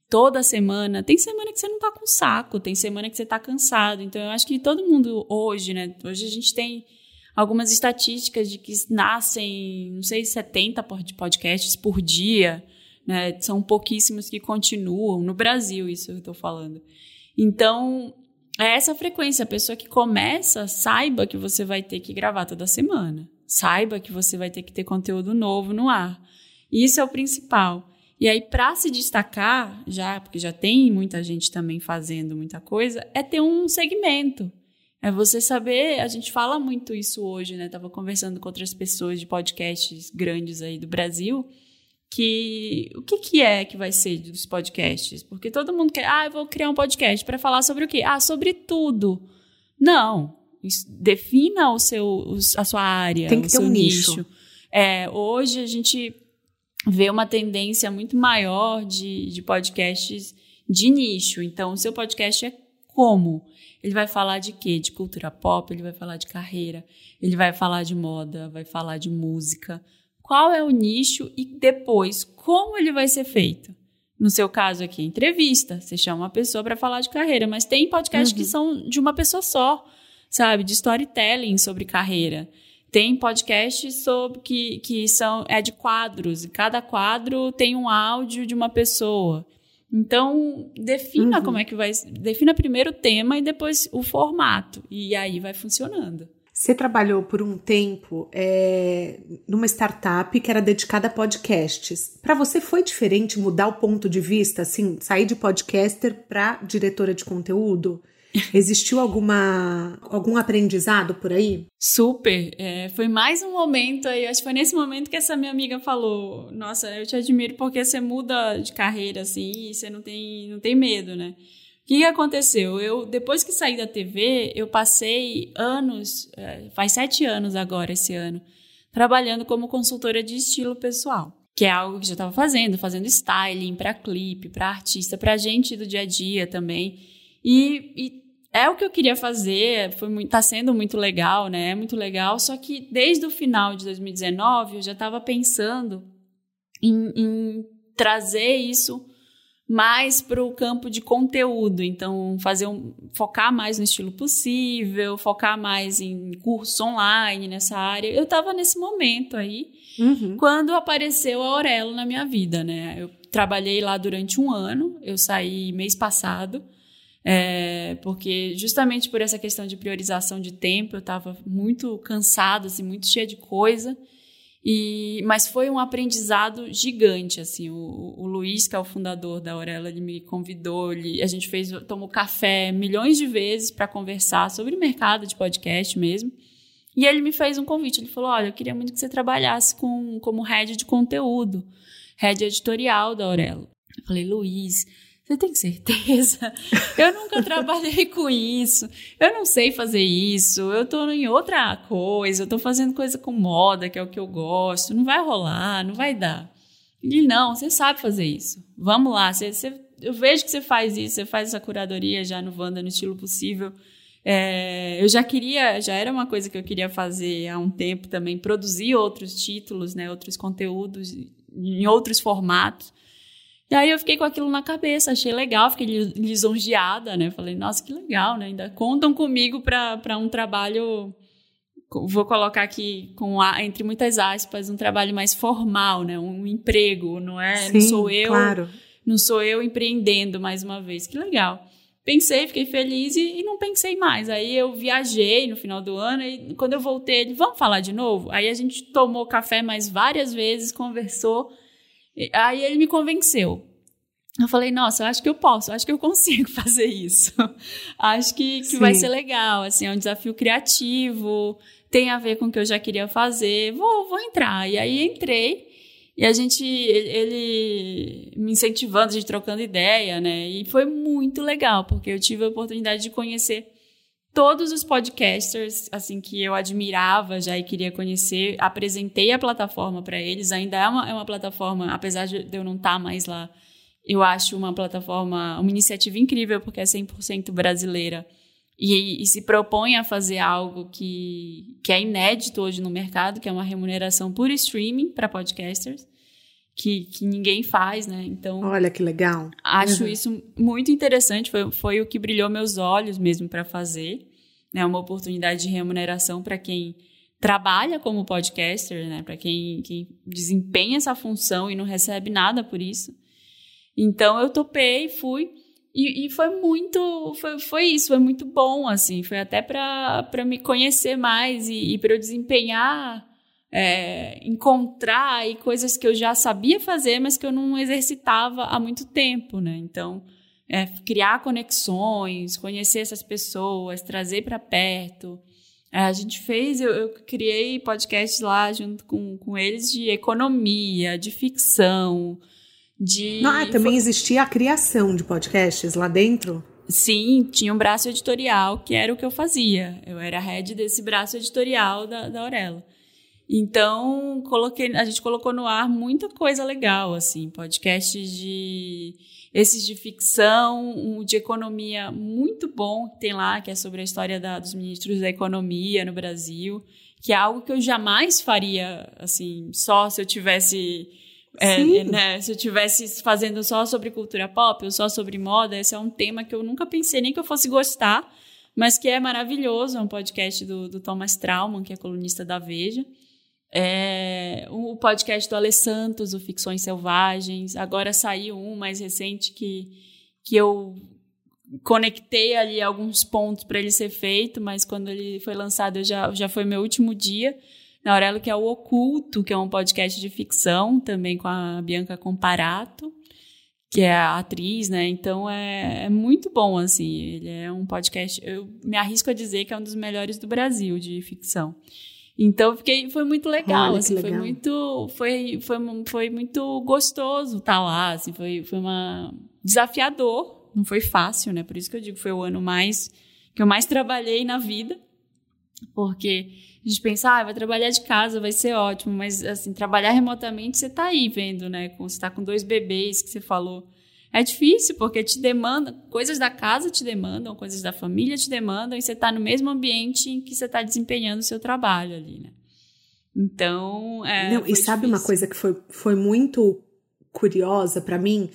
Toda semana. Tem semana que você não tá com saco, tem semana que você tá cansado. Então eu acho que todo mundo hoje, né? Hoje a gente tem algumas estatísticas de que nascem, não sei, 70 podcasts por dia, né? São pouquíssimos que continuam no Brasil, isso eu tô falando. Então, é essa frequência. A pessoa que começa, saiba que você vai ter que gravar toda semana. Saiba que você vai ter que ter conteúdo novo no ar. Isso é o principal. E aí, para se destacar, já, porque já tem muita gente também fazendo muita coisa, é ter um segmento. É você saber, a gente fala muito isso hoje, né? Tava conversando com outras pessoas de podcasts grandes aí do Brasil, que o que, que é que vai ser dos podcasts? Porque todo mundo quer, ah, eu vou criar um podcast para falar sobre o quê? Ah, sobre tudo. Não. Defina o seu, a sua área, Tem que o ter seu um nicho. nicho. É, hoje a gente vê uma tendência muito maior de, de podcasts de nicho. Então, o seu podcast é como? Ele vai falar de quê? De cultura pop, ele vai falar de carreira, ele vai falar de moda, vai falar de música. Qual é o nicho e depois como ele vai ser feito? No seu caso aqui, entrevista. Você chama uma pessoa para falar de carreira, mas tem podcasts Uhum. que são de uma pessoa só, sabe? De storytelling sobre carreira. Tem podcasts sobre que, que são é de quadros, e cada quadro tem um áudio de uma pessoa. Então, defina Uhum. como é que vai. Defina primeiro o tema e depois o formato. E aí vai funcionando. Você trabalhou por um tempo é, numa startup que era dedicada a podcasts. Para você foi diferente mudar o ponto de vista, assim, sair de podcaster para diretora de conteúdo? Existiu alguma algum aprendizado por aí? Super. É, foi mais um momento aí. Acho que foi nesse momento que essa minha amiga falou: Nossa, eu te admiro porque você muda de carreira assim e você não tem, não tem medo, né? O que, aconteceu? Eu, depois que saí da TV, eu passei anos, é, faz sete anos agora, esse ano, trabalhando como consultora de estilo pessoal. Que é algo que já estava fazendo, fazendo styling para clipe, para artista, para gente do dia a dia também. E, e é o que eu queria fazer, foi muito, tá sendo muito legal, né? É muito legal. Só que desde o final de 2019 eu já estava pensando em, em trazer isso mais para o campo de conteúdo. Então, fazer um, focar mais no estilo possível, focar mais em cursos online nessa área. Eu estava nesse momento aí Uhum. quando apareceu a Aurelo na minha vida, né? Eu trabalhei lá durante um ano, eu saí mês passado, é, porque justamente por essa questão de priorização de tempo, eu estava muito cansada, assim, muito cheia de coisa. E, mas foi um aprendizado gigante, assim. O, o Luiz, que é o fundador da Aurela, ele me convidou, ele, a gente fez, tomou café milhões de vezes para conversar sobre o mercado de podcast mesmo. E ele me fez um convite. Ele falou: Olha, eu queria muito que você trabalhasse com, como head de conteúdo, head editorial da Aurelo. Eu falei: Luiz, você tem certeza? Eu nunca trabalhei com isso. Eu não sei fazer isso. Eu tô em outra coisa. Eu tô fazendo coisa com moda, que é o que eu gosto. Não vai rolar, não vai dar. Ele: Não, você sabe fazer isso. Vamos lá. Você, você, eu vejo que você faz isso. Você faz essa curadoria já no Wanda no estilo possível. É, eu já queria, já era uma coisa que eu queria fazer há um tempo também, produzir outros títulos, né, outros conteúdos em outros formatos. E aí eu fiquei com aquilo na cabeça, achei legal, fiquei lisonjeada, né? Falei, nossa, que legal, né? Ainda contam comigo para um trabalho, vou colocar aqui com a, entre muitas aspas, um trabalho mais formal, né? Um emprego, não é? Sim, não sou eu, claro. não sou eu empreendendo mais uma vez. Que legal pensei, fiquei feliz e, e, não pensei mais. Aí eu viajei no final do ano e quando eu voltei, ele, vamos falar de novo? Aí a gente tomou café mais várias vezes, conversou. Aí ele me convenceu. Eu falei, nossa, eu acho que eu posso, eu acho que eu consigo fazer isso. acho que, que vai ser legal, assim, é um desafio criativo, tem a ver com o que eu já queria fazer, vou, vou entrar. E aí entrei, e a gente, ele me incentivando, a gente trocando ideia, né? E foi muito legal, porque eu tive a oportunidade de conhecer todos os podcasters, assim, que eu admirava já e queria conhecer. Apresentei a plataforma para eles, ainda é uma, é uma plataforma, apesar de eu não estar tá mais lá, eu acho uma plataforma, uma iniciativa incrível, porque é 100% brasileira. E, e, se propõe a fazer algo que, que é inédito hoje no mercado, que é uma remuneração por streaming para podcasters, que, que ninguém faz, né? Então. Olha que legal. Acho uhum. isso muito interessante. Foi, foi o que brilhou meus olhos mesmo para fazer. É né? uma oportunidade de remuneração para quem trabalha como podcaster, né? Para quem, quem desempenha essa função e não recebe nada por isso. Então eu topei, fui. E, e, foi muito, foi, foi isso, foi muito bom, assim, foi até para me conhecer mais e, e para eu desempenhar é, encontrar aí coisas que eu já sabia fazer, mas que eu não exercitava há muito tempo, né? Então, é, criar conexões, conhecer essas pessoas, trazer para perto. É, a gente fez, eu, eu, criei podcasts lá junto com, com eles de economia, de ficção, de. Ah, também existia a criação de podcasts lá dentro? Sim, tinha um braço editorial, que era o que eu fazia. Eu era head desse braço editorial da, da Aurela. Então, coloquei, a gente colocou no ar muita coisa legal, assim, podcasts de esses de ficção, um de economia muito bom que tem lá, que é sobre a história da, dos ministros da economia no Brasil, que é algo que eu jamais faria, assim, só se eu tivesse é, né, se eu tivesse fazendo só sobre cultura pop ou só sobre moda, esse é um tema que eu nunca pensei nem que eu fosse gostar, mas que é maravilhoso. É um podcast do, do Thomas Trauman, que é colunista da Veja. É, o podcast do Ale Santos, o Ficções Selvagens. Agora saiu um mais recente que, que eu conectei ali alguns pontos para ele ser feito, mas quando ele foi lançado já, já foi meu último dia. Na Aurelo, que é o Oculto, que é um podcast de ficção, também com a Bianca Comparato, que é a atriz, né? Então é, é muito bom, assim. Ele é um podcast, eu me arrisco a dizer que é um dos melhores do Brasil de ficção. Então fiquei, foi muito legal, Olha, assim, legal. foi muito, foi, foi, foi muito gostoso estar tá lá, assim, foi, foi uma desafiador, não foi fácil, né? Por isso que eu digo foi o ano mais que eu mais trabalhei na vida, porque a gente pensa, ah, vai trabalhar de casa, vai ser ótimo, mas assim, trabalhar remotamente você tá aí vendo, né? Você tá com dois bebês que você falou. É difícil, porque te demanda, coisas da casa te demandam, coisas da família te demandam, e você está no mesmo ambiente em que você está desempenhando o seu trabalho ali, né? Então. É, Não, e sabe difícil. uma coisa que foi, foi muito curiosa para mim?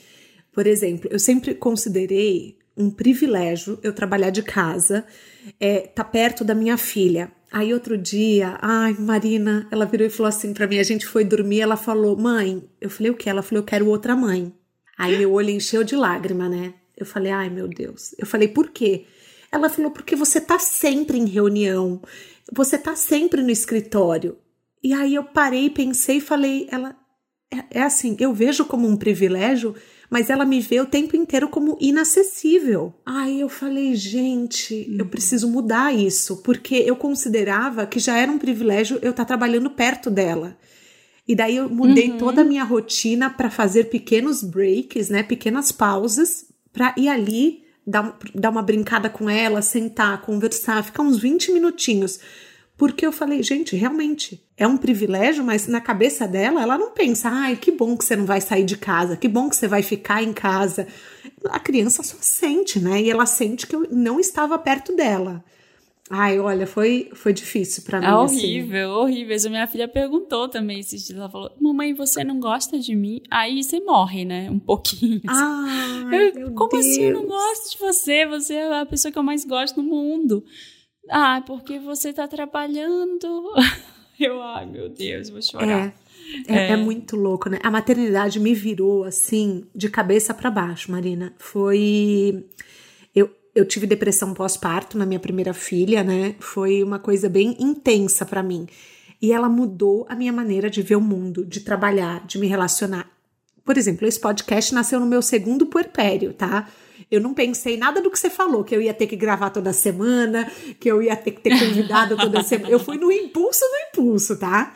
Por exemplo, eu sempre considerei um privilégio eu trabalhar de casa, é, tá perto da minha filha. Aí outro dia, ai, Marina, ela virou e falou assim para mim, a gente foi dormir, ela falou: "Mãe", eu falei: "O que?" Ela falou: "Eu quero outra mãe". Aí meu olho encheu de lágrima, né? Eu falei, ai meu Deus. Eu falei, por quê? Ela falou, porque você tá sempre em reunião, você tá sempre no escritório. E aí eu parei, pensei e falei, ela é, é assim, eu vejo como um privilégio, mas ela me vê o tempo inteiro como inacessível. Aí eu falei, gente, eu preciso mudar isso, porque eu considerava que já era um privilégio eu estar tá trabalhando perto dela. E daí eu mudei uhum. toda a minha rotina para fazer pequenos breaks, né, pequenas pausas, para ir ali dar, dar uma brincada com ela, sentar, conversar, ficar uns 20 minutinhos. Porque eu falei, gente, realmente é um privilégio, mas na cabeça dela, ela não pensa, ai, que bom que você não vai sair de casa, que bom que você vai ficar em casa. A criança só sente, né? E ela sente que eu não estava perto dela. Ai, olha, foi, foi difícil para mim. É horrível, assim. horrível. A minha filha perguntou também esses dias. Ela falou: Mamãe, você não gosta de mim? Aí você morre, né? Um pouquinho. Ah, como Deus. assim eu não gosto de você? Você é a pessoa que eu mais gosto no mundo. Ah, porque você tá trabalhando. Eu, ai, meu Deus, vou chorar. É, é, é. é muito louco, né? A maternidade me virou assim, de cabeça para baixo, Marina. Foi eu tive depressão pós-parto na minha primeira filha, né? Foi uma coisa bem intensa para mim. E ela mudou a minha maneira de ver o mundo, de trabalhar, de me relacionar. Por exemplo, esse podcast nasceu no meu segundo puerpério, tá? Eu não pensei nada do que você falou, que eu ia ter que gravar toda semana, que eu ia ter que ter convidado toda semana. Eu fui no impulso do impulso, tá?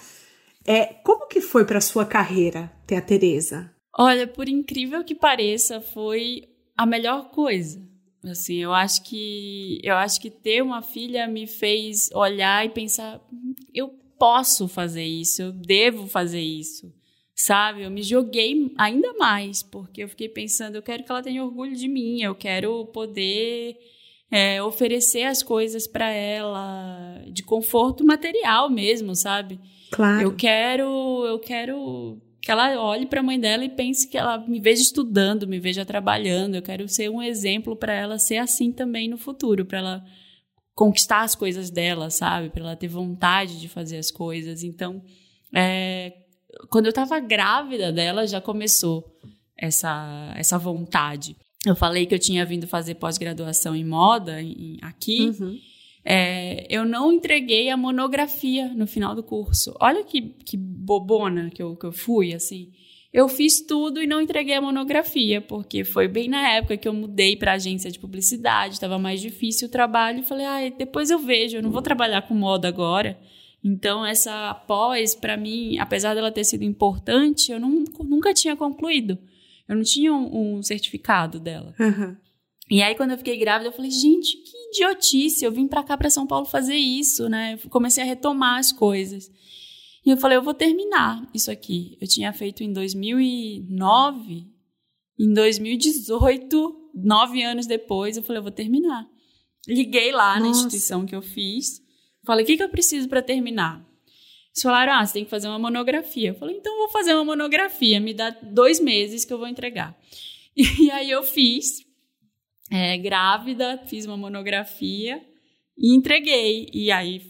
É, como que foi para sua carreira ter a Teresa? Olha, por incrível que pareça, foi a melhor coisa Assim, eu acho que eu acho que ter uma filha me fez olhar e pensar, eu posso fazer isso, eu devo fazer isso. Sabe? Eu me joguei ainda mais, porque eu fiquei pensando, eu quero que ela tenha orgulho de mim, eu quero poder é, oferecer as coisas para ela de conforto material mesmo, sabe? Claro. Eu quero, eu quero que ela olhe para a mãe dela e pense que ela me veja estudando, me veja trabalhando. Eu quero ser um exemplo para ela ser assim também no futuro, para ela conquistar as coisas dela, sabe? Para ela ter vontade de fazer as coisas. Então, é, quando eu estava grávida dela, já começou essa, essa vontade. Eu falei que eu tinha vindo fazer pós-graduação em moda em, aqui. Uhum. É, eu não entreguei a monografia no final do curso. Olha que, que bobona que eu, que eu fui, assim. Eu fiz tudo e não entreguei a monografia, porque foi bem na época que eu mudei para agência de publicidade, estava mais difícil o trabalho. E falei, ah, depois eu vejo, eu não vou trabalhar com moda agora. Então, essa pós, para mim, apesar dela ter sido importante, eu não, nunca tinha concluído. Eu não tinha um, um certificado dela. Uhum. E aí, quando eu fiquei grávida, eu falei, gente, que idiotice, eu vim para cá, para São Paulo fazer isso, né? Eu comecei a retomar as coisas. E eu falei, eu vou terminar isso aqui. Eu tinha feito em 2009, em 2018, nove anos depois, eu falei, eu vou terminar. Liguei lá Nossa. na instituição que eu fiz, falei, o que, que eu preciso para terminar? Eles falaram, ah, você tem que fazer uma monografia. Eu falei, então eu vou fazer uma monografia, me dá dois meses que eu vou entregar. E aí eu fiz, é, grávida, fiz uma monografia e entreguei. E aí,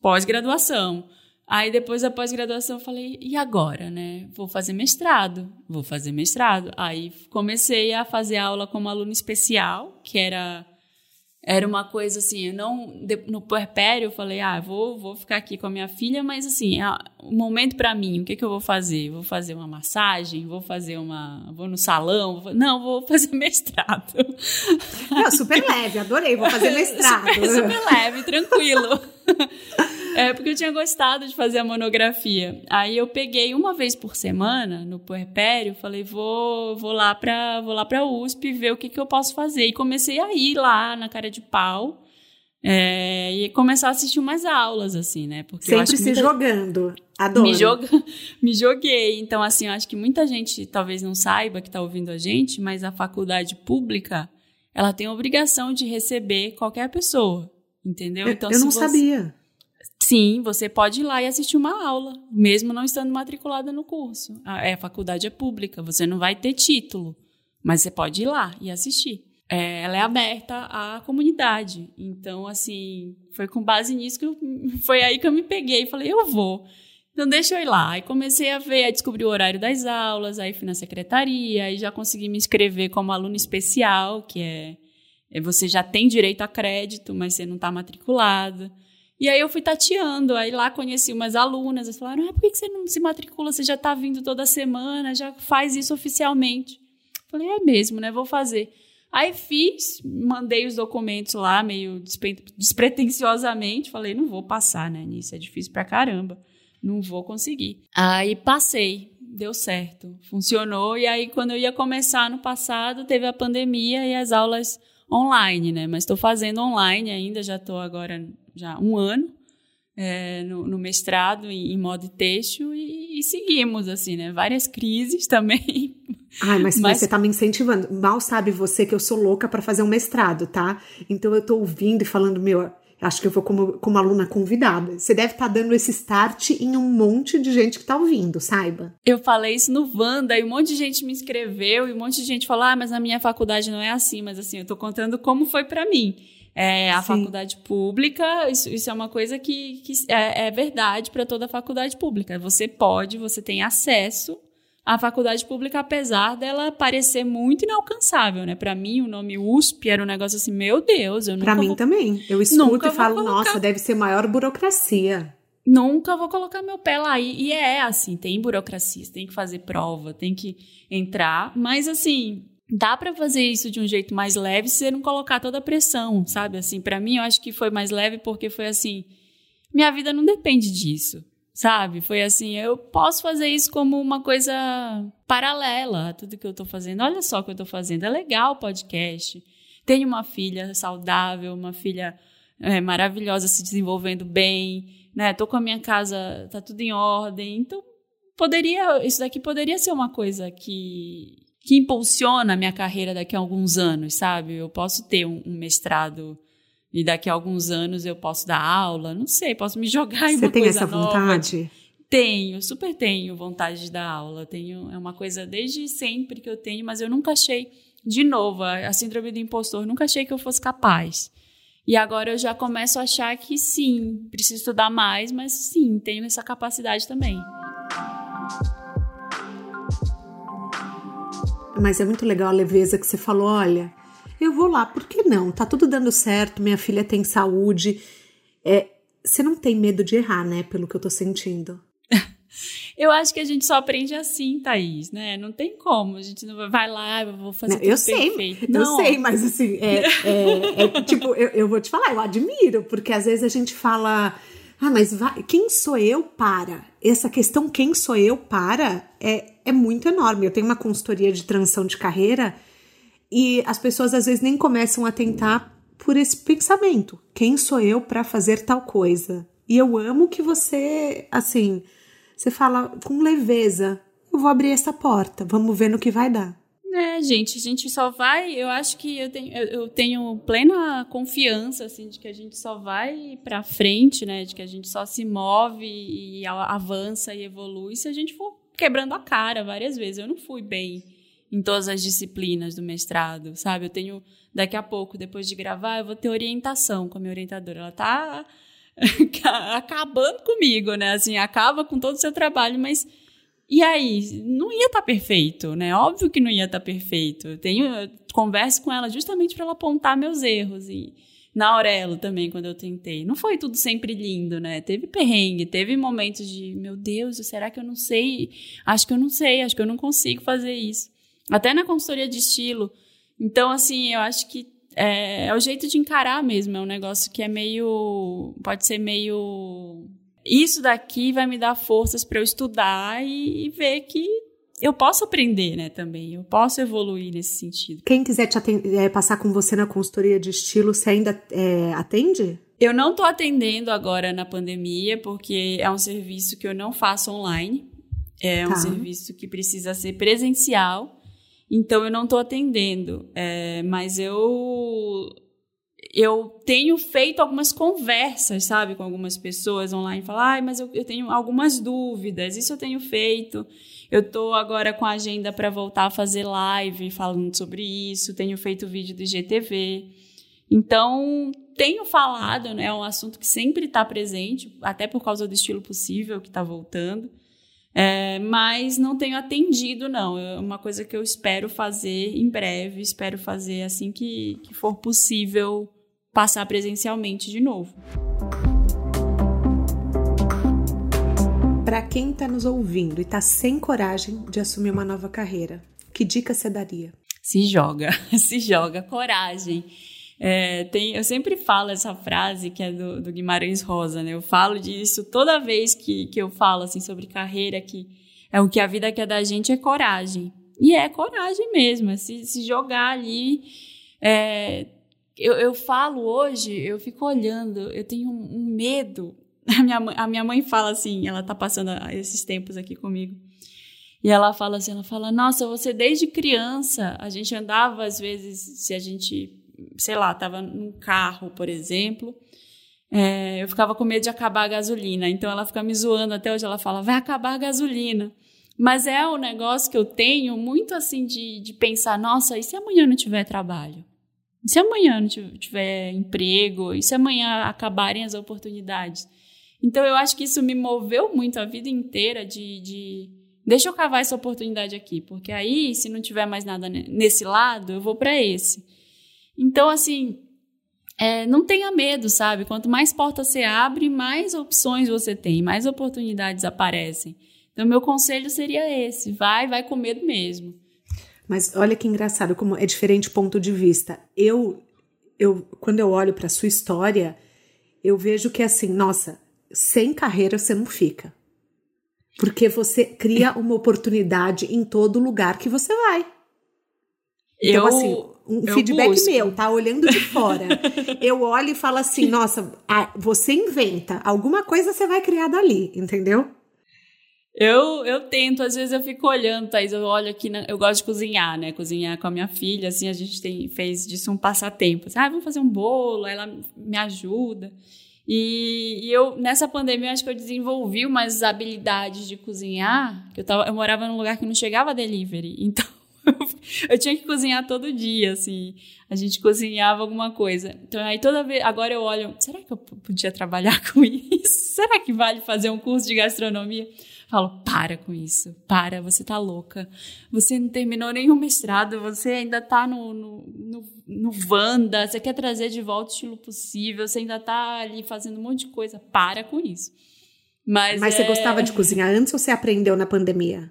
pós-graduação. Aí depois da pós-graduação falei, e agora, né? Vou fazer mestrado, vou fazer mestrado. Aí comecei a fazer aula como aluno especial, que era era uma coisa assim, eu não no puerpério eu falei, ah, vou vou ficar aqui com a minha filha, mas assim, é o momento para mim, o que que eu vou fazer? Vou fazer uma massagem, vou fazer uma, vou no salão, vou, não, vou fazer mestrado. Não, super leve, adorei, vou fazer mestrado. super, super leve, tranquilo. É, porque eu tinha gostado de fazer a monografia. Aí eu peguei uma vez por semana no puerpério, falei, vou, vou lá para vou lá para USP ver o que, que eu posso fazer. E comecei a ir lá na cara de pau. É, e começar a assistir umas aulas, assim, né? Porque Sempre se muita... jogando. Adoro. Me, joga... me joguei. Então, assim, acho que muita gente talvez não saiba que está ouvindo a gente, mas a faculdade pública, ela tem a obrigação de receber qualquer pessoa, entendeu? Então, eu, eu não você... sabia. Sim, você pode ir lá e assistir uma aula, mesmo não estando matriculada no curso. A, é, a faculdade é pública, você não vai ter título, mas você pode ir lá e assistir. É, ela é aberta à comunidade. Então, assim, foi com base nisso que eu, foi aí que eu me peguei e falei, eu vou. Então, deixa eu ir lá. Aí comecei a ver, a descobrir o horário das aulas, aí fui na secretaria, aí já consegui me inscrever como aluno especial, que é, é você já tem direito a crédito, mas você não está matriculado. E aí eu fui tateando, aí lá conheci umas alunas, elas falaram, ah, por que você não se matricula? Você já está vindo toda semana, já faz isso oficialmente. Falei, é mesmo, né? Vou fazer. Aí fiz, mandei os documentos lá, meio despretensiosamente. Falei, não vou passar, né, nisso, é difícil pra caramba. Não vou conseguir. Aí passei, deu certo, funcionou. E aí, quando eu ia começar no passado, teve a pandemia e as aulas online, né? Mas estou fazendo online ainda, já estou agora já um ano é, no, no, mestrado em, em modo têxtil e, e, seguimos, assim, né? Várias crises também. Ai, mas, mas... você tá me incentivando. Mal sabe você que eu sou louca para fazer um mestrado, tá? Então eu tô ouvindo e falando, meu, acho que eu vou como, como aluna convidada. Você deve estar tá dando esse start em um monte de gente que tá ouvindo, saiba. Eu falei isso no Wanda e um monte de gente me inscreveu e um monte de gente falou: ah, mas na minha faculdade não é assim. Mas assim, eu tô contando como foi para mim. É, a Sim. faculdade pública, isso, isso, é uma coisa que, que é, é verdade para toda a faculdade pública. Você pode, você tem acesso à faculdade pública, apesar dela parecer muito inalcançável, né? Para mim, o nome USP era um negócio assim, meu Deus, eu nunca Para mim vou, também. Eu escuto e falo, colocar... nossa, deve ser maior burocracia. Nunca vou colocar meu pé lá. E, e é assim, tem burocracia, tem que fazer prova, tem que entrar, mas assim, dá para fazer isso de um jeito mais leve se você não colocar toda a pressão, sabe? Assim, para mim eu acho que foi mais leve porque foi assim, minha vida não depende disso, sabe? Foi assim, eu posso fazer isso como uma coisa paralela a tudo que eu tô fazendo. Olha só o que eu tô fazendo, é legal o podcast. Tenho uma filha saudável, uma filha é, maravilhosa se desenvolvendo bem, né? Tô com a minha casa, tá tudo em ordem. Então, poderia, isso daqui poderia ser uma coisa que que impulsiona a minha carreira daqui a alguns anos, sabe? Eu posso ter um, um mestrado e daqui a alguns anos eu posso dar aula, não sei, posso me jogar em Você uma tem coisa essa nova. vontade? Tenho, super tenho vontade de dar aula. Tenho, é uma coisa desde sempre que eu tenho, mas eu nunca achei, de novo, a, a síndrome do impostor, nunca achei que eu fosse capaz. E agora eu já começo a achar que sim, preciso estudar mais, mas sim, tenho essa capacidade também. Mas é muito legal a leveza que você falou, olha, eu vou lá, por que não? Tá tudo dando certo, minha filha tem saúde. É, você não tem medo de errar, né? Pelo que eu tô sentindo. Eu acho que a gente só aprende assim, Thaís, né? Não tem como. A gente não vai lá, eu vou fazer não, tudo eu sei, perfeito. Não. Eu sei, mas assim, é, é, é tipo, eu, eu, vou te falar, eu admiro, porque às vezes a gente fala, ah, mas vai, quem sou eu para? Essa questão, quem sou eu para, é, é muito enorme. Eu tenho uma consultoria de transição de carreira e as pessoas às vezes nem começam a tentar por esse pensamento. Quem sou eu para fazer tal coisa? E eu amo que você, assim, você fala com leveza: eu vou abrir essa porta, vamos ver no que vai dar. É, gente, a gente só vai. Eu acho que eu tenho, eu tenho plena confiança, assim, de que a gente só vai para frente, né? De que a gente só se move e avança e evolui se a gente for quebrando a cara várias vezes. Eu não fui bem em todas as disciplinas do mestrado, sabe? Eu tenho daqui a pouco, depois de gravar, eu vou ter orientação com a minha orientadora. Ela tá acabando comigo, né? Assim, acaba com todo o seu trabalho, mas e aí, não ia estar tá perfeito, né? Óbvio que não ia estar tá perfeito. Eu tenho, eu converso com ela justamente para ela apontar meus erros e na Aurelo também quando eu tentei. Não foi tudo sempre lindo, né? Teve perrengue, teve momentos de, meu Deus, será que eu não sei? Acho que eu não sei, acho que eu não consigo fazer isso. Até na consultoria de estilo. Então, assim, eu acho que é, é o jeito de encarar mesmo. É um negócio que é meio. Pode ser meio. Isso daqui vai me dar forças para eu estudar e, e ver que eu posso aprender, né, também. Eu posso evoluir nesse sentido. Quem quiser te é, passar com você na consultoria de estilo, você ainda é, atende? Eu não estou atendendo agora na pandemia, porque é um serviço que eu não faço online. É um tá. serviço que precisa ser presencial. Então eu não estou atendendo, é, mas eu eu tenho feito algumas conversas, sabe, com algumas pessoas online, falar, ah, mas eu, eu, tenho algumas dúvidas, isso eu tenho feito. Eu estou agora com a agenda para voltar a fazer live falando sobre isso, tenho feito vídeo do IGTV. Então, tenho falado, né, é um assunto que sempre está presente, até por causa do estilo possível que está voltando. É, mas não tenho atendido, não. É uma coisa que eu espero fazer em breve, espero fazer assim que, que for possível passar presencialmente de novo. Para quem está nos ouvindo e está sem coragem de assumir uma nova carreira, que dica você daria? Se joga, se joga, coragem. É, tem, eu sempre falo essa frase que é do, do, Guimarães Rosa, né? Eu falo disso toda vez que, que eu falo assim sobre carreira, que é o que a vida quer da gente é coragem. E é coragem mesmo, é se, se jogar ali. É, eu, eu falo hoje, eu fico olhando, eu tenho um, medo. A minha, mãe, a minha mãe fala assim, ela tá passando esses tempos aqui comigo. E ela fala assim, ela fala, nossa, você desde criança, a gente andava às vezes, se a gente sei lá, estava num carro, por exemplo, é, eu ficava com medo de acabar a gasolina. Então ela fica me zoando até hoje. Ela fala, vai acabar a gasolina. Mas é um negócio que eu tenho muito assim de, de pensar: nossa, e se amanhã não tiver trabalho? E se amanhã não tiver emprego? E se amanhã acabarem as oportunidades? Então eu acho que isso me moveu muito a vida inteira de, de deixa eu cavar essa oportunidade aqui, porque aí se não tiver mais nada nesse lado, eu vou para esse. Então, assim, é, não tenha medo, sabe? Quanto mais portas você abre, mais opções você tem, mais oportunidades aparecem. Então, meu conselho seria esse: vai, vai com medo mesmo. Mas olha que engraçado como é diferente ponto de vista. Eu, eu quando eu olho para sua história, eu vejo que assim, nossa, sem carreira você não fica. Porque você cria uma oportunidade em todo lugar que você vai. Então, eu, assim, um feedback busco. meu, tá? Olhando de fora. eu olho e falo assim: nossa, você inventa, alguma coisa você vai criar dali, entendeu? Eu, eu tento, às vezes eu fico olhando, Thaís, eu olho aqui, na, eu gosto de cozinhar, né? Cozinhar com a minha filha, assim, a gente tem, fez disso um passatempo. Assim, ah, vamos fazer um bolo, ela me ajuda. E, e, eu, nessa pandemia, acho que eu desenvolvi umas habilidades de cozinhar, que eu, tava, eu morava num lugar que não chegava delivery, então eu tinha que cozinhar todo dia, assim. A gente cozinhava alguma coisa. Então, aí toda vez. Agora eu olho, será que eu podia trabalhar com isso? Será que vale fazer um curso de gastronomia? Falo, para com isso, para, você tá louca. Você não terminou nenhum mestrado, você ainda tá no, no, no, no Wanda, você quer trazer de volta o estilo possível, você ainda tá ali fazendo um monte de coisa. Para com isso. Mas, Mas é... você gostava de cozinhar antes ou você aprendeu na pandemia?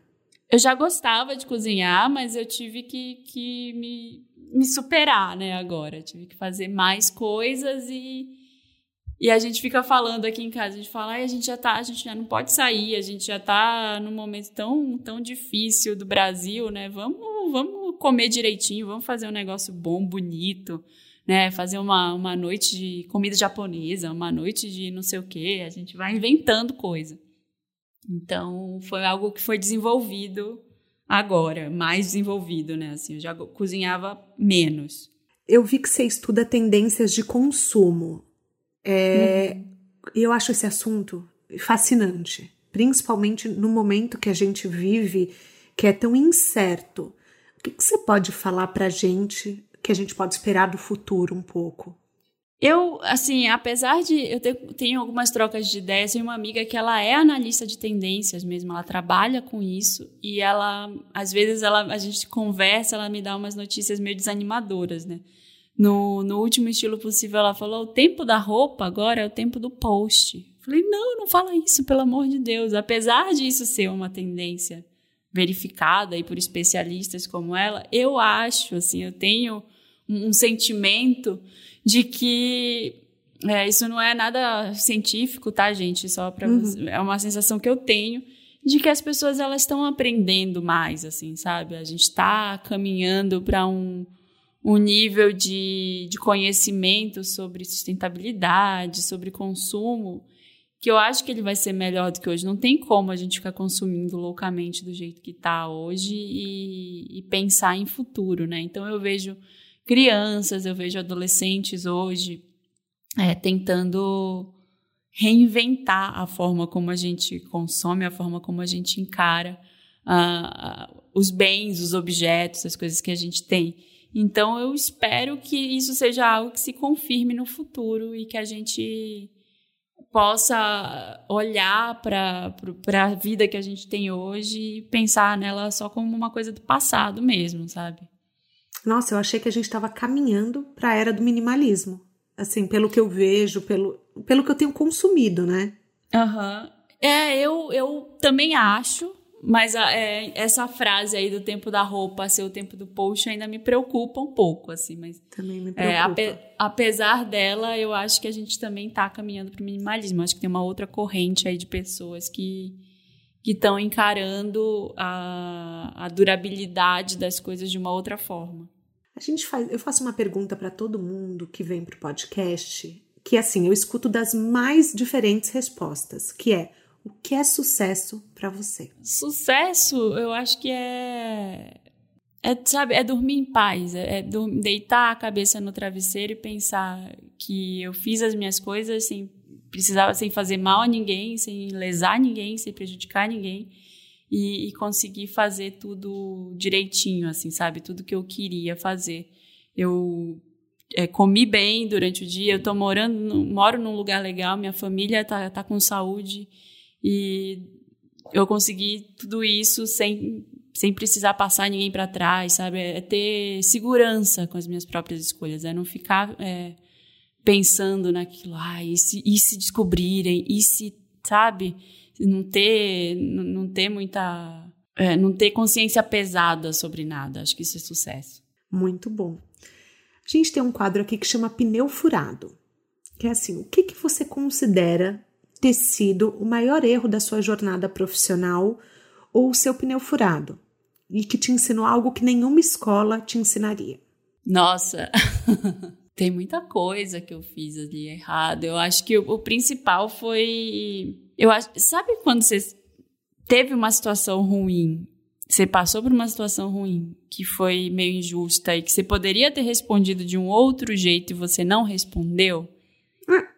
Eu já gostava de cozinhar, mas eu tive que, que me, me superar, né, agora. Eu tive que fazer mais coisas e, e a gente fica falando aqui em casa, a gente fala, a gente já tá, a gente já não pode sair, a gente já tá num momento tão, tão difícil do Brasil, né? Vamos, vamos comer direitinho, vamos fazer um negócio bom, bonito, né? Fazer uma, uma noite de comida japonesa, uma noite de não sei o quê. A gente vai inventando coisa. Então, foi algo que foi desenvolvido agora, mais desenvolvido, né? Assim, eu já cozinhava menos. Eu vi que você estuda tendências de consumo. É, uhum. Eu acho esse assunto fascinante, principalmente no momento que a gente vive, que é tão incerto. O que, que você pode falar para a gente que a gente pode esperar do futuro um pouco? Eu, assim, apesar de eu ter, tenho algumas trocas de ideias, tenho uma amiga que ela é analista de tendências mesmo, ela trabalha com isso e ela, às vezes, ela, a gente conversa, ela me dá umas notícias meio desanimadoras, né? No, no último estilo possível, ela falou: o tempo da roupa agora é o tempo do post. Falei: não, não fala isso, pelo amor de Deus. Apesar de isso ser uma tendência verificada e por especialistas como ela, eu acho, assim, eu tenho um, um sentimento de que é, isso não é nada científico, tá, gente? Só para uhum. é uma sensação que eu tenho de que as pessoas elas estão aprendendo mais, assim, sabe? A gente está caminhando para um, um nível de, de conhecimento sobre sustentabilidade, sobre consumo, que eu acho que ele vai ser melhor do que hoje. Não tem como a gente ficar consumindo loucamente do jeito que está hoje e, e pensar em futuro, né? Então eu vejo crianças, eu vejo adolescentes hoje é, tentando reinventar a forma como a gente consome, a forma como a gente encara uh, os bens, os objetos, as coisas que a gente tem. Então, eu espero que isso seja algo que se confirme no futuro e que a gente possa olhar para a vida que a gente tem hoje e pensar nela só como uma coisa do passado mesmo, sabe? Nossa, eu achei que a gente estava caminhando para a era do minimalismo. Assim, pelo que eu vejo, pelo, pelo que eu tenho consumido, né? Aham. Uhum. É, eu, eu também acho, mas a, é, essa frase aí do tempo da roupa ser o tempo do post ainda me preocupa um pouco, assim, mas... Também me preocupa. É, ape, apesar dela, eu acho que a gente também está caminhando para o minimalismo. Acho que tem uma outra corrente aí de pessoas que que estão encarando a, a durabilidade das coisas de uma outra forma. A gente faz, eu faço uma pergunta para todo mundo que vem para o podcast, que assim, eu escuto das mais diferentes respostas, que é o que é sucesso para você? Sucesso, eu acho que é é, sabe, é dormir em paz, é, é deitar a cabeça no travesseiro e pensar que eu fiz as minhas coisas sem precisava sem fazer mal a ninguém, sem lesar ninguém, sem prejudicar ninguém e, e conseguir fazer tudo direitinho, assim, sabe? Tudo que eu queria fazer. Eu é, comi bem durante o dia, eu tô morando, moro num lugar legal, minha família tá, tá com saúde e eu consegui tudo isso sem, sem precisar passar ninguém para trás, sabe? É ter segurança com as minhas próprias escolhas, é não ficar é, pensando naquilo, ah, e se, e se descobrirem, e se, sabe, não ter, não ter muita, é, não ter consciência pesada sobre nada. Acho que isso é sucesso. Muito bom. A gente tem um quadro aqui que chama pneu furado, que é assim, o que, que você considera ter sido o maior erro da sua jornada profissional ou o seu pneu furado e que te ensinou algo que nenhuma escola te ensinaria? Nossa, tem muita coisa que eu fiz ali errado. Eu acho que o, o principal foi. Eu acho, sabe quando você teve uma situação ruim, você passou por uma situação ruim que foi meio injusta e que você poderia ter respondido de um outro jeito e você não respondeu?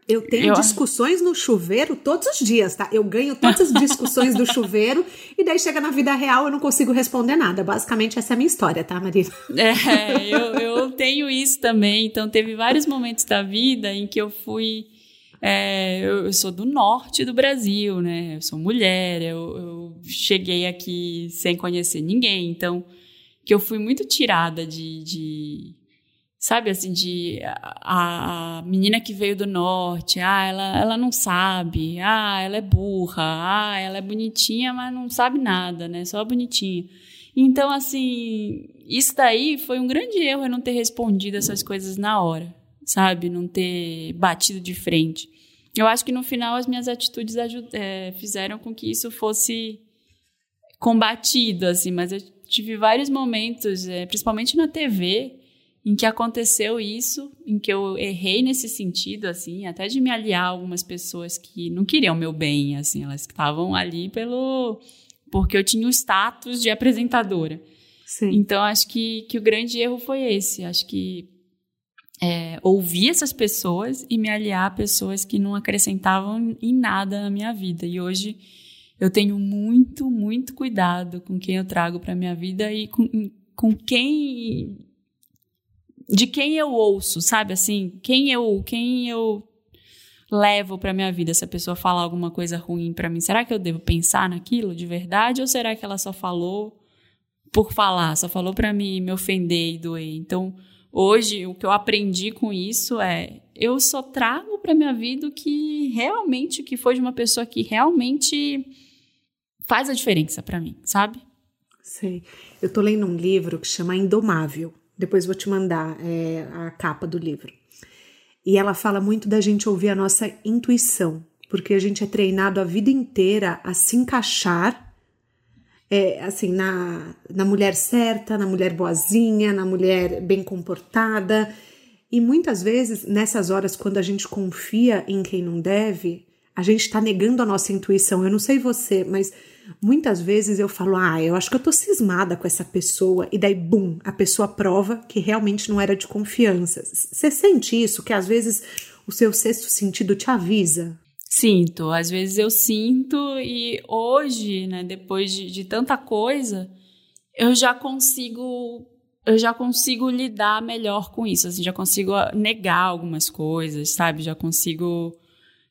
Eu tenho eu... discussões no chuveiro todos os dias, tá? Eu ganho todas as discussões do chuveiro e daí chega na vida real eu não consigo responder nada. Basicamente, essa é a minha história, tá, Marina? É, eu, eu tenho isso também. Então, teve vários momentos da vida em que eu fui. É, eu, eu, sou do norte do Brasil, né? Eu sou mulher, eu, eu cheguei aqui sem conhecer ninguém. Então, que eu fui muito tirada de, de sabe assim, de a, a, menina que veio do norte, ah, ela, ela não sabe, ah, ela é burra, ah, ela é bonitinha, mas não sabe nada, né? Só bonitinha. Então, assim, isso daí foi um grande erro eu não ter respondido essas coisas na hora, sabe? Não ter batido de frente. Eu acho que no final as minhas atitudes é, fizeram com que isso fosse combatido, assim, mas eu tive vários momentos, é, principalmente na TV, em que aconteceu isso, em que eu errei nesse sentido, assim, até de me aliar a algumas pessoas que não queriam meu bem, assim, elas estavam ali pelo porque eu tinha o status de apresentadora. Sim. Então acho que, que o grande erro foi esse. Acho que é, ouvir essas pessoas e me aliar a pessoas que não acrescentavam em nada na minha vida. E hoje eu tenho muito, muito cuidado com quem eu trago para minha vida e com, com quem de quem eu ouço, sabe assim? Quem eu, quem eu levo para minha vida se a pessoa falar alguma coisa ruim para mim? Será que eu devo pensar naquilo de verdade ou será que ela só falou por falar, só falou para me me ofender e doer? Então, hoje o que eu aprendi com isso é eu só trago para minha vida o que realmente que foi de uma pessoa que realmente faz a diferença para mim, sabe? Sei. Eu tô lendo um livro que chama Indomável depois vou te mandar é, a capa do livro. E ela fala muito da gente ouvir a nossa intuição, porque a gente é treinado a vida inteira a se encaixar é, assim na, na mulher certa, na mulher boazinha, na mulher bem comportada. E muitas vezes, nessas horas, quando a gente confia em quem não deve, a gente está negando a nossa intuição. Eu não sei você, mas Muitas vezes eu falo, ah, eu acho que eu tô cismada com essa pessoa, e daí, bum, a pessoa prova que realmente não era de confiança. Você sente isso, que às vezes o seu sexto sentido te avisa? Sinto, às vezes eu sinto, e hoje, né, depois de, de tanta coisa, eu já consigo eu já consigo lidar melhor com isso, assim, já consigo negar algumas coisas, sabe? Já consigo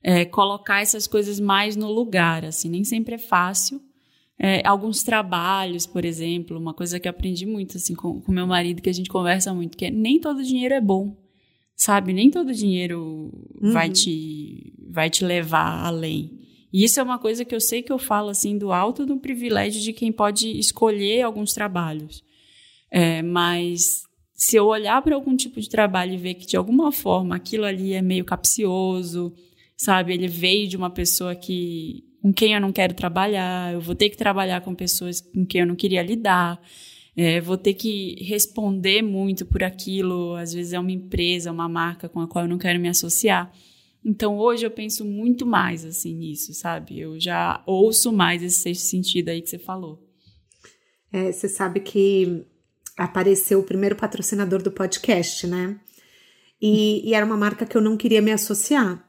é, colocar essas coisas mais no lugar, assim, nem sempre é fácil. É, alguns trabalhos, por exemplo, uma coisa que eu aprendi muito, assim, com, com meu marido, que a gente conversa muito, que é nem todo dinheiro é bom, sabe? Nem todo dinheiro uhum. vai, te, vai te levar além. E isso é uma coisa que eu sei que eu falo, assim, do alto do privilégio de quem pode escolher alguns trabalhos. É, mas se eu olhar para algum tipo de trabalho e ver que, de alguma forma, aquilo ali é meio capcioso, sabe? Ele veio de uma pessoa que com quem eu não quero trabalhar, eu vou ter que trabalhar com pessoas com quem eu não queria lidar, é, vou ter que responder muito por aquilo, às vezes é uma empresa, uma marca com a qual eu não quero me associar. Então hoje eu penso muito mais assim nisso, sabe? Eu já ouço mais esse sexto sentido aí que você falou. É, você sabe que apareceu o primeiro patrocinador do podcast, né? E, e, era uma marca que eu não queria me associar.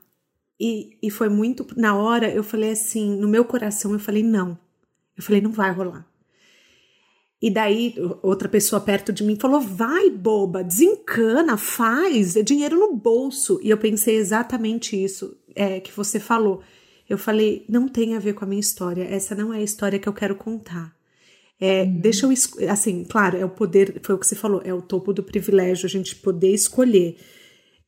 E, e foi muito. Na hora eu falei assim, no meu coração eu falei, não. Eu falei, não vai rolar. E daí outra pessoa perto de mim falou: vai, boba, desencana, faz, é dinheiro no bolso. E eu pensei exatamente isso é, que você falou. Eu falei: não tem a ver com a minha história, essa não é a história que eu quero contar. É, uhum. Deixa eu. Assim, claro, é o poder, foi o que você falou, é o topo do privilégio a gente poder escolher.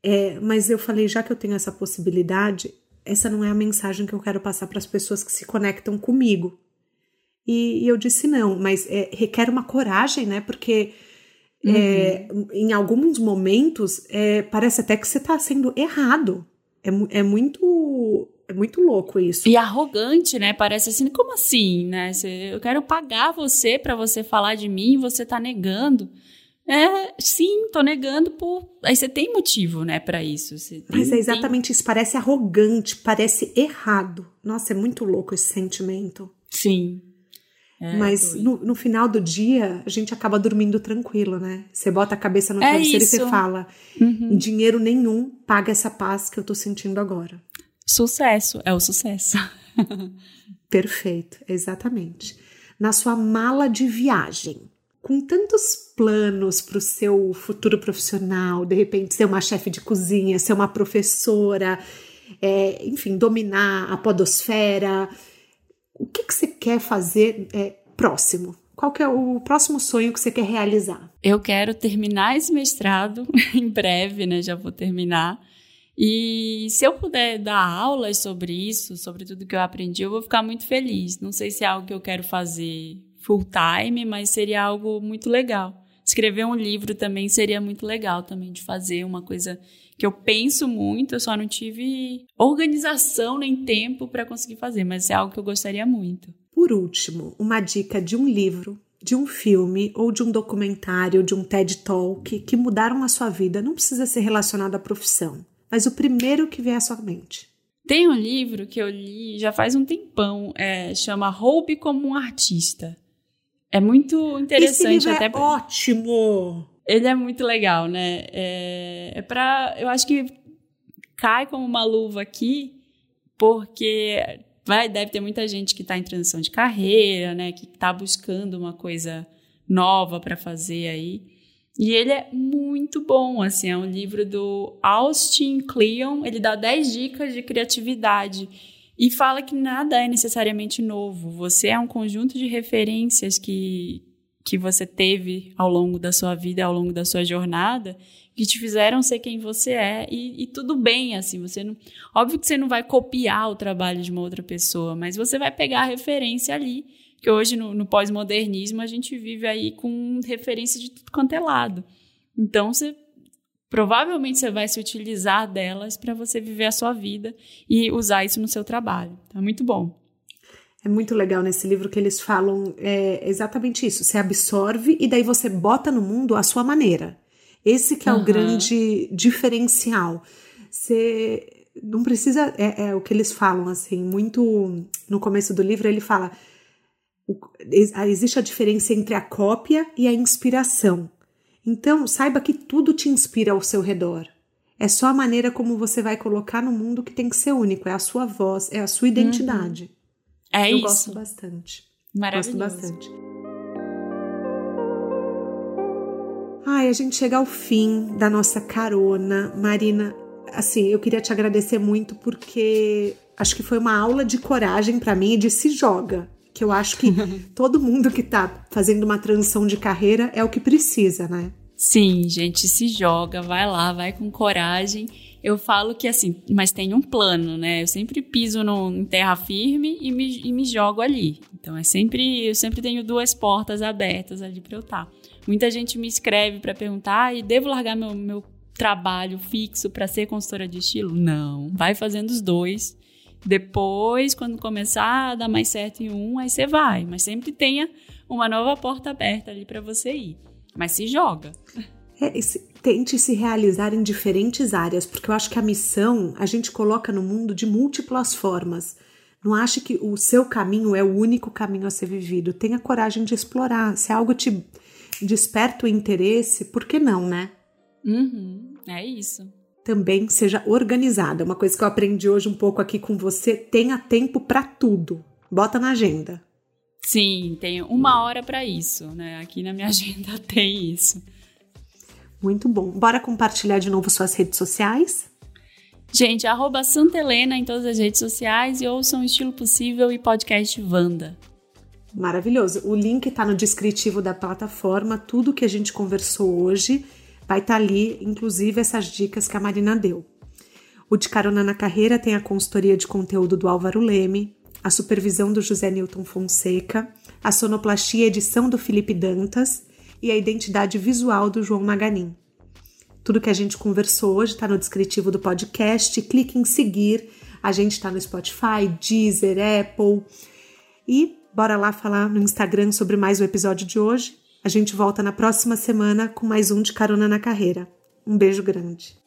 É, mas eu falei, já que eu tenho essa possibilidade, essa não é a mensagem que eu quero passar para as pessoas que se conectam comigo. E, e eu disse não, mas é, requer uma coragem, né? Porque é, uhum. em alguns momentos é, parece até que você está sendo errado. É, é muito é muito louco isso. E arrogante, né? Parece assim, como assim, né? Eu quero pagar você para você falar de mim e você tá negando. É, sim, tô negando por. Aí você tem motivo, né, para isso. Tem, Mas é exatamente tem... isso. Parece arrogante, parece errado. Nossa, é muito louco esse sentimento. Sim. É, Mas no, no, final do dia, a gente acaba dormindo tranquilo, né? Você bota a cabeça no é travesseiro isso. e você fala: uhum. dinheiro nenhum paga essa paz que eu tô sentindo agora. Sucesso, é o sucesso. Perfeito, exatamente. Na sua mala de viagem, com tantos planos para o seu futuro profissional, de repente ser uma chefe de cozinha, ser uma professora, é, enfim, dominar a podosfera, o que, que você quer fazer é, próximo? Qual que é o próximo sonho que você quer realizar? Eu quero terminar esse mestrado em breve, né? Já vou terminar. E se eu puder dar aulas sobre isso, sobre tudo que eu aprendi, eu vou ficar muito feliz. Não sei se é algo que eu quero fazer full time, mas seria algo muito legal. Escrever um livro também seria muito legal também de fazer uma coisa que eu penso muito, eu só não tive organização nem tempo para conseguir fazer, mas é algo que eu gostaria muito. Por último, uma dica de um livro, de um filme ou de um documentário, de um TED Talk que mudaram a sua vida. Não precisa ser relacionado à profissão, mas o primeiro que vier à sua mente. Tem um livro que eu li já faz um tempão, é, chama Roube como um Artista. É muito interessante. Esse livro até é ótimo! Ele é muito legal, né? É, é pra. Eu acho que cai como uma luva aqui, porque vai, deve ter muita gente que está em transição de carreira, né? Que está buscando uma coisa nova para fazer aí. E ele é muito bom, assim, é um livro do Austin Kleon, ele dá 10 dicas de criatividade e fala que nada é necessariamente novo. Você é um conjunto de referências que, que você teve ao longo da sua vida, ao longo da sua jornada, que te fizeram ser quem você é e, e, tudo bem, assim, você não, óbvio que você não vai copiar o trabalho de uma outra pessoa, mas você vai pegar a referência ali, que hoje no, no pós-modernismo a gente vive aí com referência de tudo quanto é lado. Então você provavelmente você vai se utilizar delas para você viver a sua vida e usar isso no seu trabalho. Então, é muito bom. É muito legal nesse livro que eles falam é, exatamente isso. Você absorve e daí você bota no mundo a sua maneira. Esse que é uhum. o grande diferencial. Você não precisa. É, é, o que eles falam, assim, muito. No começo do livro, ele fala. O, existe a diferença entre a cópia e a inspiração. Então, saiba que tudo te inspira ao seu redor. É só a maneira como você vai colocar no mundo que tem que ser único. É a sua voz, é a sua identidade. Uhum. É Eu isso. gosto bastante. Maravilhoso. Gosto bastante. Ai, a gente chega ao fim da nossa carona. Marina, assim, eu queria te agradecer muito porque acho que foi uma aula de coragem para mim e de se joga. Que eu acho que todo mundo que tá fazendo uma transição de carreira é o que precisa, né? Sim, gente, se joga, vai lá, vai com coragem eu falo que assim, mas tem um plano, né? Eu sempre piso no, em terra firme e me, e me jogo ali. Então é sempre, eu sempre tenho duas portas abertas ali para eu estar. Tá. Muita gente me escreve para perguntar, ah, e devo largar meu, meu trabalho fixo para ser consultora de estilo? Não, vai fazendo os dois. Depois, quando começar a dar mais certo em um, aí você vai. Mas sempre tenha uma nova porta aberta ali para você ir. Mas se joga. É, esse, tente se realizar em diferentes áreas, porque eu acho que a missão a gente coloca no mundo de múltiplas formas. Não ache que o seu caminho é o único caminho a ser vivido. Tenha coragem de explorar. Se algo te desperta o interesse, por que não, né? Uhum, é isso. Também seja organizada. Uma coisa que eu aprendi hoje um pouco aqui com você: tenha tempo para tudo. Bota na agenda. Sim, tenho uma hora para isso, né? Aqui na minha agenda tem isso. Muito bom. Bora compartilhar de novo suas redes sociais? Gente, arroba Santa Helena em todas as redes sociais e ouçam Estilo Possível e podcast Vanda. Maravilhoso. O link está no descritivo da plataforma. Tudo que a gente conversou hoje vai estar tá ali, inclusive essas dicas que a Marina deu. O De Carona na Carreira tem a consultoria de conteúdo do Álvaro Leme, a supervisão do José Newton Fonseca, a sonoplastia e edição do Felipe Dantas e a identidade visual do João Maganin. Tudo que a gente conversou hoje está no descritivo do podcast. Clique em seguir. A gente está no Spotify, Deezer, Apple. E bora lá falar no Instagram sobre mais o episódio de hoje. A gente volta na próxima semana com mais um de Carona na Carreira. Um beijo grande.